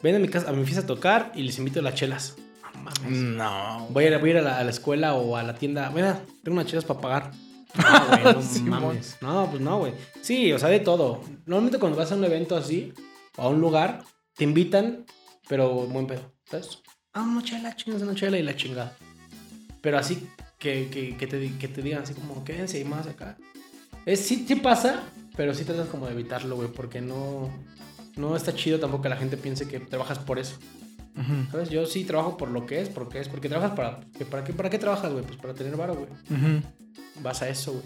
ven a mi casa, a mi fiesta a tocar y les invito a las chelas. No mames. No. Voy a ir, voy a, ir a, la, a la escuela o a la tienda. Mira, tengo unas chelas para pagar. No, güey, no mames. No, pues no, güey. Sí, o sea, de todo. Normalmente cuando vas a un evento así, o a un lugar, te invitan, pero buen pedo. ¿Sabes? Ah, una chela, chingas una chela y la chingada. Pero así que, que, que te, que te digan así como, quédense y más acá. Es, sí, sí pasa, pero sí tratas como de evitarlo, güey, porque no, no está chido tampoco que la gente piense que trabajas por eso. ¿Sabes? Yo sí trabajo por lo que es, porque es, porque trabajas para. ¿Para qué, para qué trabajas, güey? Pues para tener varo, güey. Vas a eso, güey.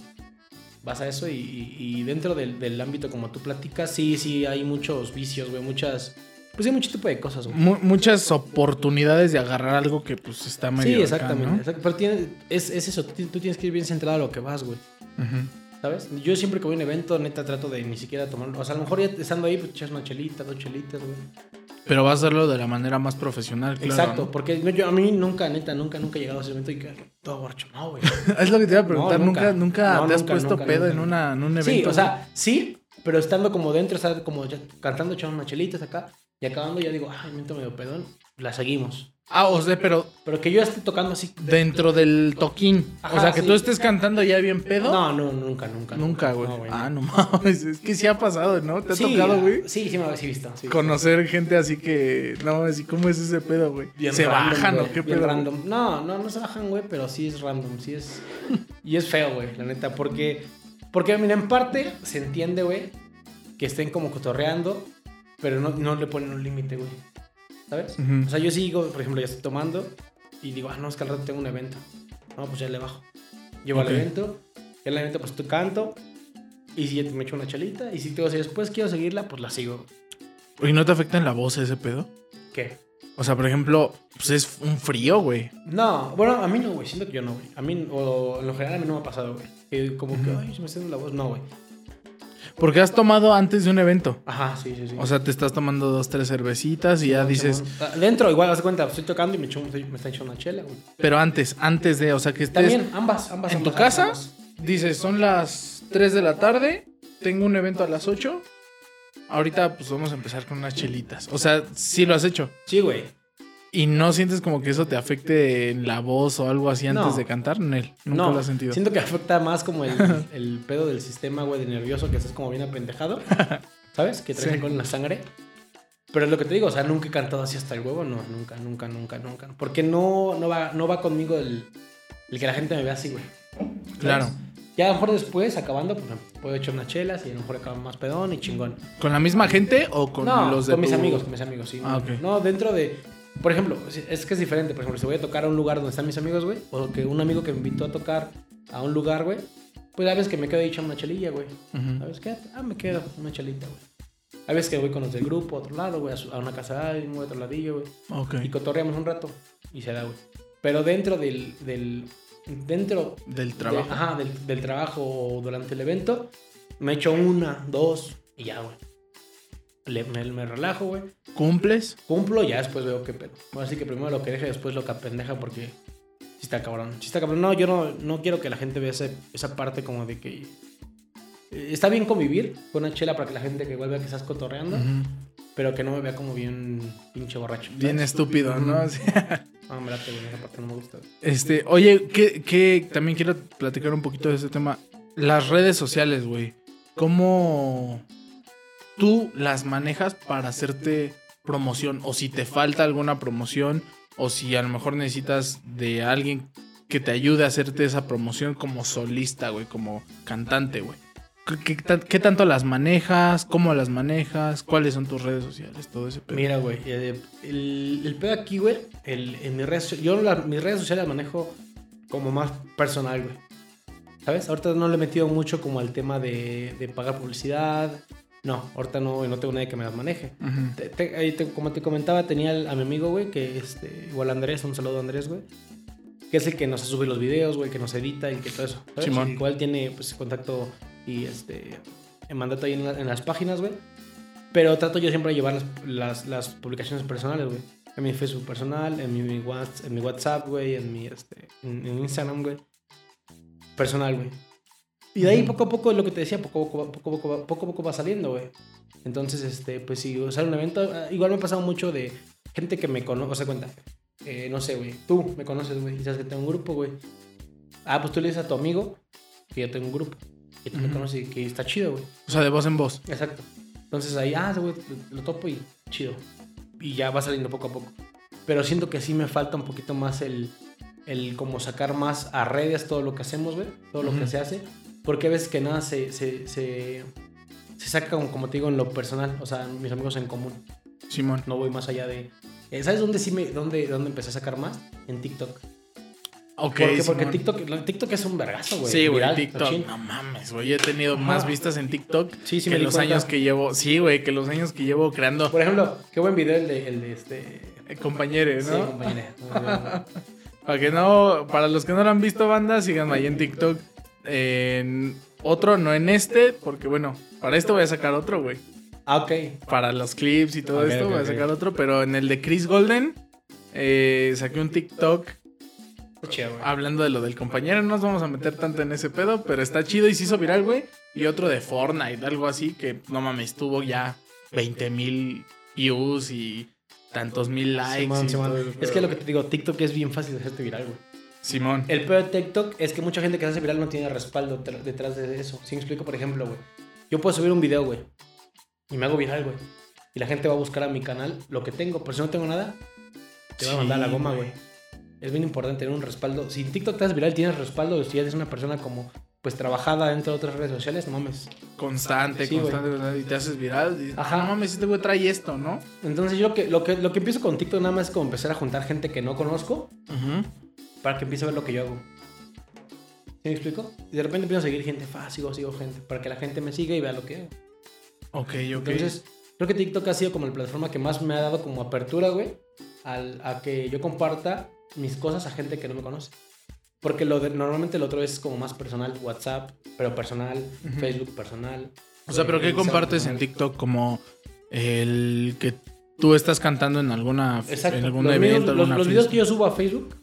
Vas a eso y, y- y dentro del, del ámbito como tú platicas, sí, sí, hay muchos vicios, güey, muchas. Pues hay mucho tipo de cosas, güey. Mu- muchas oportunidades de agarrar algo que pues está medio. Sí, acá, exactamente. ¿no? exact- Pero tiene- es, es eso, tú tienes que ir bien centrado a lo que vas, güey. ¿Sabes? Yo siempre que voy a un evento, neta, trato de ni siquiera tomar. O sea, a lo mejor ya estando ahí, pues echas una chelita, dos chelitas, güey. Pero vas a hacerlo de la manera más profesional, claro. Exacto, ¿no? porque yo, a mí nunca, neta, nunca, nunca he llegado a ese evento y que todo borracho. No, güey. es lo que te iba a preguntar. No, nunca, nunca. te has nunca, puesto nunca, pedo en, una, en un evento. Sí, o sea, sí, pero estando como dentro, estar como ya cantando, echando unas chelitas acá y acabando, ya digo, ay, miento medio pedón, la seguimos. Ah, o sea, pero Pero que yo esté tocando así. dentro del toquín. Ajá, o sea, que sí. tú estés cantando ya bien pedo. No, no, nunca, nunca. Nunca, güey. No, ah, no mames. Es que sí ha pasado, ¿no? ¿Te ha Sí, tocado, güey? Sí, sí, me había sí visto. sí. Conocer gente así que. No, así, ¿cómo es ese pedo, güey? ¿Se random, bajan o qué bien pedo? random. No, no, no se bajan, güey, pero sí es random, sí es... y es feo, güey, la neta, porque... Porque, mira, en parte se entiende, güey, que estén como cotorreando, pero no, no le ponen un límite, güey. ¿Sabes? O sea, yo sigo, por ejemplo, ya estoy tomando y digo, ah, no, es que al rato tengo un evento. No, pues ya le bajo. Llego Ok. al evento, y al evento pues tú canto, y si me echo una chalita, y si tengo, si después quiero seguirla, pues la sigo. ¿Y no te afecta en la voz ese pedo? ¿Qué? O sea, por ejemplo, pues es un frío, güey. No, bueno, a mí no, güey. Siento que yo no, güey. A mí, o en lo general, a mí no me ha pasado, güey. Como que, ay, se me está yendo la voz. No, güey. Porque has tomado antes de un evento. Ajá, sí, sí, sí. O sea, te estás tomando dos, tres cervecitas y ya No, dices. Ah, Dentro, igual, haz cuenta, estoy tocando y me, echo, me está echando una chela, güey. Pero antes, antes de, o sea, que estés También, ambas, ambas. en tu casa, ambas. dices, son las 3 de la tarde, tengo un evento a las 8. Ahorita, pues vamos a empezar con unas chelitas. O sea, sí lo has hecho. Sí, güey. ¿Y no sientes como que eso te afecte en la voz o algo así antes No. de cantar? Nel, nunca no, lo has sentido. siento que afecta más como el, el pedo del sistema, güey, de nervioso, que estás como bien apendejado. ¿Sabes? Que traes Sí. alcohol en la sangre. Pero es lo que te digo, o sea, nunca he cantado así hasta el huevo, no, nunca, nunca, nunca, nunca. Porque no, no, va, no va conmigo el, el que la gente me vea así, güey. Claro. Ya a lo mejor después, acabando, pues me puedo echar unas chelas y a lo mejor acabo más pedón y chingón. ¿Con la misma gente o con no, los de con mis tu- amigos, con mis amigos, sí. Ah. No, dentro de... Por ejemplo, es que es diferente. Por ejemplo, si voy a tocar a un lugar donde están mis amigos, güey, o que un amigo que me invitó a tocar a un lugar, güey, pues a veces que me quedo ahí echando una chelilla, güey. Ujú. ¿Sabes qué? Ah, me quedo una chelita, güey. A veces que voy con los del grupo a otro lado, güey, a, a una casa de alguien, güey, a otro ladillo, güey. Ok. Y cotorreamos un rato y se da, güey. Pero dentro del... del dentro Del de- trabajo. ajá, del, del trabajo o durante el evento, me echo una, dos y ya, güey. Le- me, me relajo, güey. ¿Cumples? Cumplo y ya después veo qué pedo. Bueno, así que primero lo que deje, después lo que apendeja porque sí está cabrón. Sí está cabrón. No, yo no, no quiero que la gente vea ese- esa parte como de que... eh, Está bien convivir con una chela para que la gente que igual vea que estás cotorreando, Ujú. pero que no me vea como bien pinche borracho. Bien ¿sabes? estúpido, ¿no? Ah, me late, güey, esa parte no me gusta. Este, oye, que, que también quiero platicar un poquito de este tema. Las redes sociales, güey. ¿Cómo tú las manejas para hacerte promoción? O si te falta alguna promoción, o si a lo mejor necesitas de alguien que te ayude a hacerte esa promoción como solista, güey, como cantante, güey. ¿Qué, qué tan- qué tanto las manejas? ¿Cómo las manejas? ¿Cuáles son tus redes sociales? Todo ese pedo. Mira, güey, eh, el, el pedo aquí, güey, en mis redes, yo mis redes sociales las manejo como más personal, güey. ¿Sabes? Ahorita no le he metido mucho como al tema de, de pagar publicidad. No, ahorita no, no tengo nadie que me las maneje. Ujú. Te- te- ahí te- como te comentaba, tenía a mi amigo, güey, que este, igual Andrés, un saludo a Andrés, güey. Que es el que nos sube los videos, güey, que nos edita y que todo eso. Simón. Igual tiene pues contacto y este mandato ahí en, la- en las páginas, güey. Pero trato yo siempre de llevar las, las, las publicaciones personales, güey. En mi Facebook personal, en mi, mi Whats- en mi WhatsApp, güey, en mi este, en, en Instagram, güey. Personal, güey. Y de ahí poco a poco, lo que te decía, poco a poco, poco, a poco, poco, a poco va saliendo, güey. Entonces, este, pues si sale un evento, ah, igual me ha pasado mucho de gente que me conoce, o sea, cuenta, eh, no sé, güey, tú me conoces, güey, y sabes que tengo un grupo, güey. Ah, pues tú le dices a tu amigo que yo tengo un grupo, que tú me conoces y que está chido, güey. O sea, de voz en voz. Exacto. Entonces ahí, ah, güey, lo, topo y chido. Y ya va saliendo poco a poco. Pero siento que sí me falta un poquito más el, el como sacar más a redes todo lo que hacemos, güey. Todo lo que se hace. Porque a veces que nada se, se, se, se saca, como, como te digo, en lo personal. O sea, mis amigos en común. Simón. No voy más allá de... eh, ¿Sabes dónde sí me, dónde, dónde empecé a sacar más? En TikTok. Ok, porque. TikTok, TikTok es un vergazo, güey. Sí, güey, TikTok. No mames, güey. He tenido más vistas en TikTok Sí, sí que me los cuenta. años que llevo. Sí, güey, que los años que llevo creando Por ejemplo, qué buen video el de, el de este... eh, compañeros, Sí, ¿no? Muy bien. para que no, para los que no lo han visto, banda, síganme ahí en TikTok. En otro, no en este, porque bueno, para esto voy a sacar otro, güey. Ah, ok. Para los clips y todo esto voy a sacar otro, pero en el de Chris Golden eh, saqué un TikTok chido, hablando de lo del compañero. No nos vamos a meter tanto en ese pedo, pero está chido y se hizo viral, güey. Y otro de Fortnite, algo así, que no mames, tuvo ya 20 mil views y tantos mil likes. Es que lo que te digo, TikTok es bien fácil de hacerte viral, güey. Simón. El peor de TikTok es que mucha gente que se hace viral no tiene respaldo detrás de eso. Si me explico, por ejemplo, güey. Yo puedo subir un video, güey. Y me hago viral, güey. Y la gente va a buscar a mi canal lo que tengo. Pero si no tengo nada, te va a mandar la goma, güey. Es bien importante tener un respaldo. Si en TikTok te haces viral, tienes respaldo. Si eres una persona como, pues, trabajada dentro de otras redes sociales, no mames. Constante, Sí, constante, constante, Y te haces viral. Y, Ajá. Ajá. No mames, este güey trae esto, ¿no? Entonces yo lo que, lo que, lo que empiezo con TikTok nada más es como empezar a juntar gente que no conozco para que empiece a ver lo que yo hago. ¿Sí me explico? Y de repente empiezo a seguir gente, fa, sigo, sigo gente, para que la gente me siga y vea lo que hago. Ok, ok. Entonces, creo que TikTok ha sido como la plataforma que más me ha dado como apertura, güey, al- a que yo comparta mis cosas a gente que no me conoce. Porque lo de- normalmente lo otro es como más personal, WhatsApp, pero personal, Ujú. Facebook personal. o sea, ¿pero qué compartes en. TikTok? Como el que tú estás cantando en alguna en algún los evento, videos, los, alguna los videos fiesta, que yo subo a Facebook,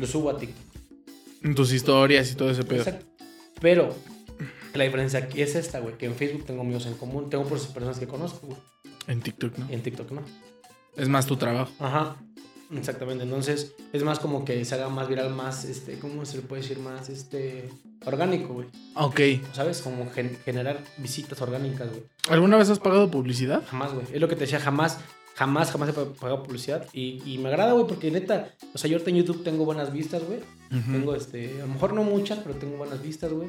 los subo a TikTok. en tus historias y todo ese pedo. Exacto. Pero la diferencia aquí es esta, güey, que en Facebook tengo amigos en común, tengo personas que conozco, güey. En TikTok, ¿no? Y en TikTok no. Es más tu trabajo. Ajá. Exactamente. Entonces, es más como que se haga más viral, más, este, ¿cómo se le puede decir? Más, este, orgánico, güey. Ok. ¿Sabes? Como gen- generar visitas orgánicas, güey. ¿Alguna vez has pagado publicidad? Jamás, güey. Es lo que te decía, jamás, jamás, jamás he pa- pagado publicidad. Y, y me agrada, güey, porque neta, o sea, yo ahorita en YouTube tengo buenas vistas, güey. Ujú. Tengo, este, a lo mejor no muchas, pero tengo buenas vistas, güey.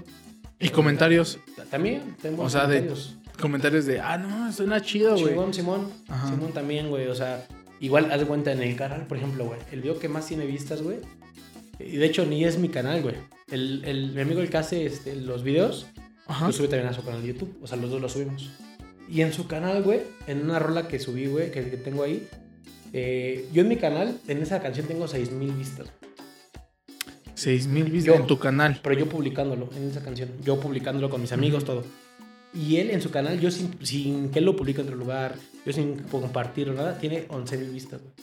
Y comentarios. También tengo O sea, de- comentarios. Comentarios de, ah, no, suena chido, güey. Simón, Simón. Ajá. Simón también, güey. O sea, igual haz de cuenta en el canal, por ejemplo, güey. El video que más tiene vistas, güey. Y de hecho, ni es mi canal, güey. El, el- mi amigo el que hace este, los videos, Ajá. lo sube también a su canal de YouTube. O sea, los dos lo subimos. Y en su canal, güey, en una rola que subí, güey, que, que tengo ahí. eh, yo en mi canal, en esa canción tengo 6000 vistas. Seis mil vistas Yo. en tu canal. Pero yo publicándolo en esa canción. Yo publicándolo con mis amigos, todo. Y él en su canal, yo sin, sin que él lo publique en otro lugar, yo sin compartir o nada, tiene 11 mil vistas, güey.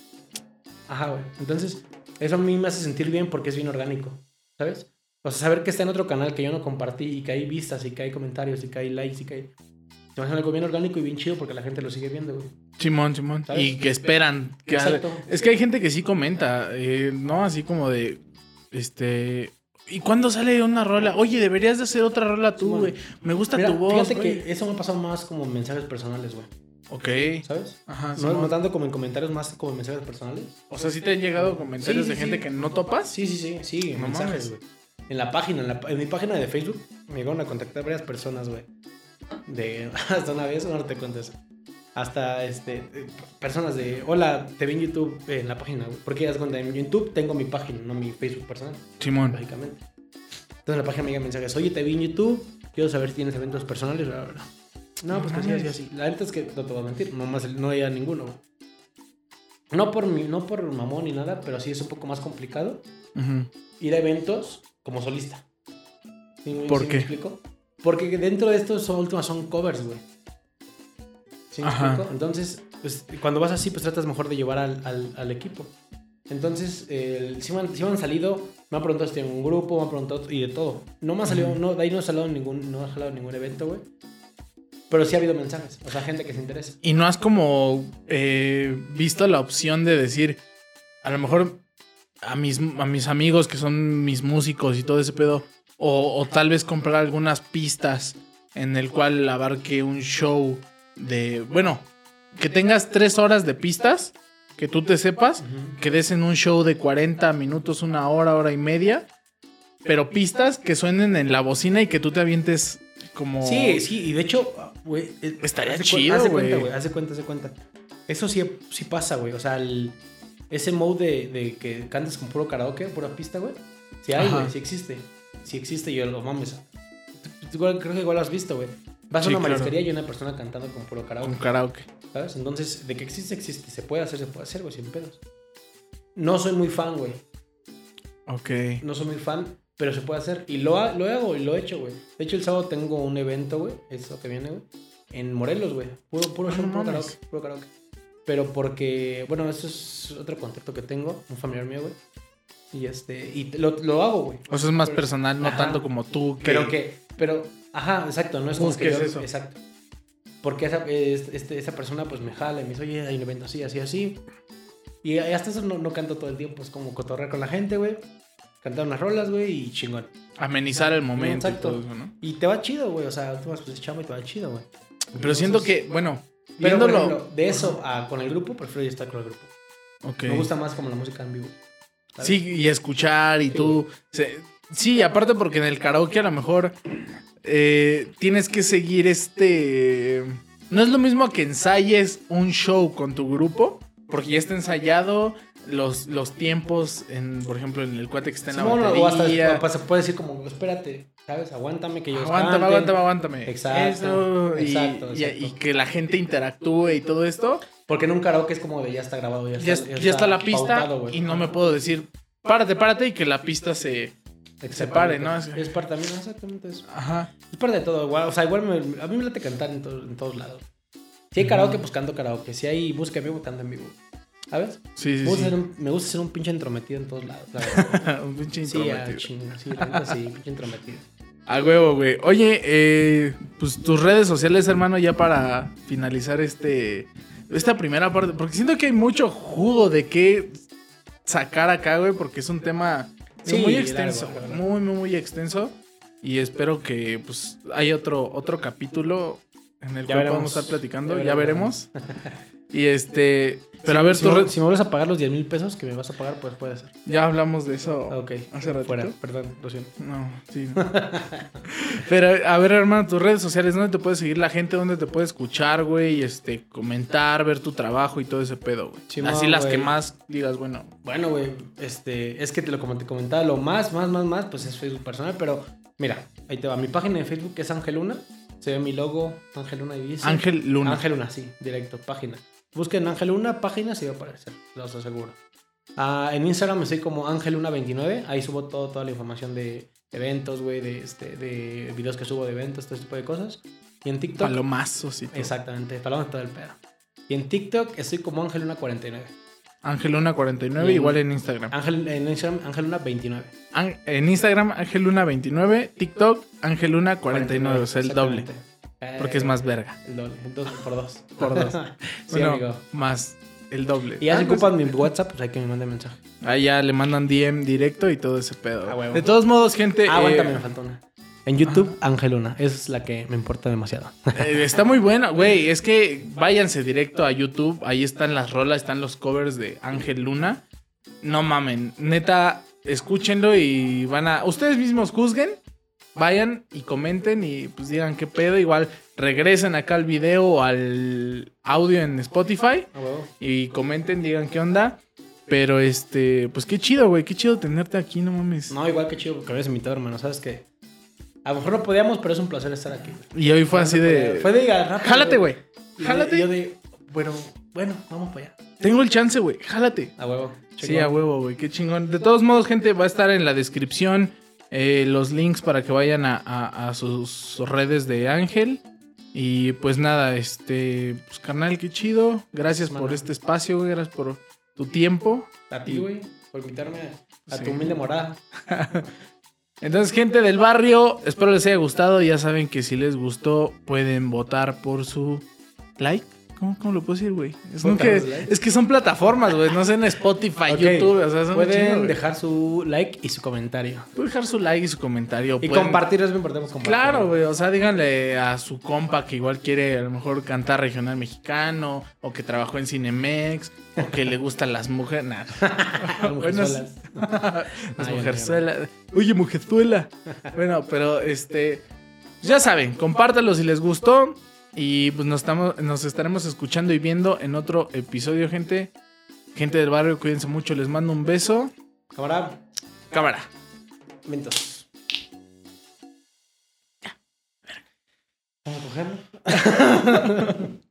Ajá, güey. Entonces, eso a mí me hace sentir bien porque es bien orgánico, ¿sabes? O sea, saber que está en otro canal que yo no compartí y que hay vistas y que hay comentarios y que hay likes y que hay... Se me hace algo bien orgánico y bien chido porque la gente lo sigue viendo, güey. Simón, Simón. ¿Sabes? Y que esperan. Que Exacto. Es que hay gente que sí comenta, eh, ¿no? Así como de, este... ¿Y cuándo sale una rola? Oye, deberías de hacer otra rola tú, güey. Me gusta Mira, tu voz. fíjate que eso me ha pasado más como mensajes personales, güey. Ok. ¿Sabes? Ajá, No, no tanto como en comentarios, más como en mensajes personales. O sea, ¿sí te han llegado comentarios Sí, de gente sí. que no topas? Sí, sí, sí, sí, No mensajes, güey. En la página, en, la- en mi página de Facebook, me llegaron a contactar varias personas, güey. De, hasta una vez, ahora te cuento eso. Hasta, este, personas de, hola, te vi en YouTube eh, en la página, güey. Porque ya das cuenta, en YouTube tengo mi página, no mi Facebook personal, Simón. lógicamente. Entonces en la página me llegan mensajes, oye, te vi en YouTube, quiero saber si tienes eventos personales, bla, bla, bla. No, pues que sí, así, así. La verdad es que no te voy a mentir, nomás no había ninguno. No por, mi, no por mamón ni nada, pero sí es un poco más complicado Ujú. ir a eventos como solista. ¿Sí, me- ¿Por sí me qué? explico? Porque dentro de estos son últimas son covers, güey. ¿Sí me Ajá. explico? Entonces, pues, cuando vas así, pues tratas mejor de llevar al, al- al equipo. Entonces, eh, si, me han, sí me han salido, me han preguntado si tengo un grupo, me han preguntado y de todo. No me ha salido, no, de ahí no ha salido ningún, no ha jalado ningún evento, güey. Pero sí ha habido mensajes, o sea, gente que se interesa. Y no has como eh, visto la opción de decir, a lo mejor a mis, a mis amigos que son mis músicos y todo ese pedo, o, o tal vez comprar algunas pistas en el cual abarque un show de, bueno, que tengas tres horas de pistas, que tú te sepas, que des en un show de 40 minutos, una hora, hora y media, pero pistas que suenen en la bocina y que tú te avientes como... Sí, sí, y de hecho, güey. eh, Estaría chido, Haz de cuenta, güey. güey. De cuenta, haz de cuenta. Eso sí, sí pasa, güey. O sea, el- ese mode de, de que cantas con puro karaoke, pura pista, güey. Sí hay, güey. Sí existe. Sí existe. Yo lo mames. Creo que igual lo has visto, güey. Vas Sí, a una claro. marisquería y una persona cantando con puro karaoke. Con karaoke. ¿Sabes? Entonces, de que existe, existe. Se puede hacer, se puede hacer, güey, sin pedos. No soy muy fan, güey. Ok. No soy muy fan, pero se puede hacer. Y lo, ha- lo hago y lo he hecho, güey. De hecho, el sábado tengo un evento, güey. Es lo que viene, güey. En Morelos, güey. Puro, puro Ah, show, no puro karaoke, puro karaoke. Pero porque, bueno, eso es otro contacto que tengo, un familiar mío, güey. Y este, y lo, lo hago, güey. O sea, es más Pero- personal, no Ajá. tanto como tú. Que... Pero que, pero, ajá, exacto, no es como que yo- eso. Exacto. Porque esa, es- este, esa persona pues me jala y me dice, oye, hay un evento así, así, así. Y hasta eso no, no canto todo el tiempo, es como cotorrear con la gente, güey. Cantar unas rolas, güey, y chingón. Amenizar el momento Exacto. y todo eso, ¿no? Y te va chido, güey. O sea, tú vas pues chamo y te va chido, güey. Pero siento que, bueno, Pero, viéndolo... ejemplo, de eso a con el grupo, prefiero estar con el grupo. Ok. Me gusta más como la música en vivo. Sí, y escuchar y Sí. tú... se- sí, aparte porque en el karaoke a lo mejor eh, tienes que seguir este... No es lo mismo que ensayes un show con tu grupo, porque ya está ensayado los, los tiempos, en, por ejemplo, en el cuate que está en la Simón, o hasta batería. se puede decir como, espérate, ¿sabes? Aguántame que yo Aguántame, aguántame, aguántame. Exacto, Eso, y, exacto, y- exacto. y que la gente interactúe y todo esto. Porque en un karaoke es como de ya está grabado, ya está, ya está la pista pautado, güey. y no me puedo decir, párate, párate y que la pista se... se pare, ¿no? Es, es parte también, exactamente eso. Ajá. Es parte de todo, igual. O sea, igual me- a mí me late cantar en, to- en todos lados. Si hay karaoke, pues canto karaoke. Si hay música en vivo, canto en vivo. ¿Sabes? Sí, sí, me, gusta sí. ser un, me gusta ser un pinche entrometido en todos lados. la un pinche sí, a intrometido. chinga, sí, la sí, pinche entrometido. A huevo, güey. Oye, eh, pues tus redes sociales, hermano, ya para finalizar este esta primera parte, porque siento que hay mucho jugo de qué sacar acá, güey, porque es un tema Sí, muy extenso, largo. muy, muy, muy extenso. Y espero que pues hay otro, otro capítulo en el Ya cual veremos. podamos estar platicando, Ya ya veremos. y este, pero a ver, si, tus me, si me vuelves a pagar los 10 mil pesos que me vas a pagar, pues puede ser. ya hablamos de eso. Ok, hace ratito. fuera, perdón, lo siento. No, sí. no. Pero, a ver, hermano, tus redes sociales, ¿dónde te puede seguir la gente? ¿Dónde te puede escuchar, güey? Este, comentar, ver tu trabajo y todo ese pedo, güey. Así las que más digas, bueno. Bueno, güey, este, es que te lo como te comentaba, lo más, más, más, más, pues es Facebook personal, pero mira, ahí te va. Mi página de Facebook es Angeluna, se ve mi logo, Angeluna y dice. Ángel Luna. Angeluna, sí, directo, página. Busquen Angeluna, página, sí va a aparecer, los aseguro. Ah, en Instagram estoy como Angeluna29, ahí subo todo, toda la información de eventos, güey, de, este, de videos que subo de eventos, todo ese tipo de cosas. Y en TikTok, Palomazos y todo. exactamente, paloma todo el pedo. Y en TikTok estoy como Angeluna49. Ángel Luna 49, Y en- igual en Instagram. Ángel, en Instagram, Angeluna29. An- en Instagram, Ángel Luna 29. TikTok, Ángel Luna 49. O sea, el doble. Porque es más verga. El doble, entonces por dos. Por dos. sí, Bueno, amigo. más el doble. Y ya si Ah, pues, ocupan mi WhatsApp, pues hay que me manden mensaje. Ahí ya le mandan DM directo y todo ese pedo. A huevo. De todos modos, gente. Ah, eh, aguántame, me faltó una. En YouTube, Angeluna. Esa es la que me importa demasiado. Eh, está muy buena, güey. Es que váyanse directo a YouTube. Ahí están las rolas, están los covers de Ángel Luna. No mamen. Neta, escúchenlo y van a. Ustedes mismos juzguen. Vayan y comenten y pues digan qué pedo. Igual regresen acá al video o al audio en Spotify A huevo. y comenten, digan qué onda. Pero este, pues qué chido, güey. Qué chido tenerte aquí, no mames. No, igual que chido que habías invitado, hermano. ¿Sabes qué? A lo mejor no podíamos, pero es un placer estar aquí. güey. Y hoy fue así de. Fue de rápido, Jálate, güey. Jálate. y Yo de, bueno, bueno, vamos para allá. Tengo el chance, güey. Jálate. A huevo. Sí, a huevo, güey, qué chingón. De todos modos, gente, va a estar en la descripción eh, los links para que vayan a, a- a sus redes de Ángel. Y pues nada, este, pues carnal, qué chido. Gracias por este espacio, güey, gracias por tu tiempo. A ti, güey, por invitarme a, a Sí. tu humilde morada. Entonces, gente del barrio, espero les haya gustado. Ya saben que si les gustó, pueden votar por su like. ¿Cómo, cómo lo puedo decir, güey? Es, que, es que son plataformas, güey. No sé en Spotify. YouTube. O sea, son un chingo, Pueden dejar su like y su comentario. Pueden dejar su like y su comentario. Y pueden- compartir, es muy importante compartir. Claro, güey. O sea, díganle a su compa que igual quiere a lo mejor cantar regional mexicano, o que trabajó en Cinemex, o que le gustan las mujeres. Nah. Las Bueno, mujerzuelas. las mujerzuelas. Oye, mujerzuela. bueno, pero este. Ya saben, compártanlo si les gustó. Y pues nos, estamos, nos estaremos escuchando y viendo en otro episodio, gente. Gente del barrio, cuídense mucho. Les mando un beso. Camarada, Cámara. mentos. Vamos a cogerlo.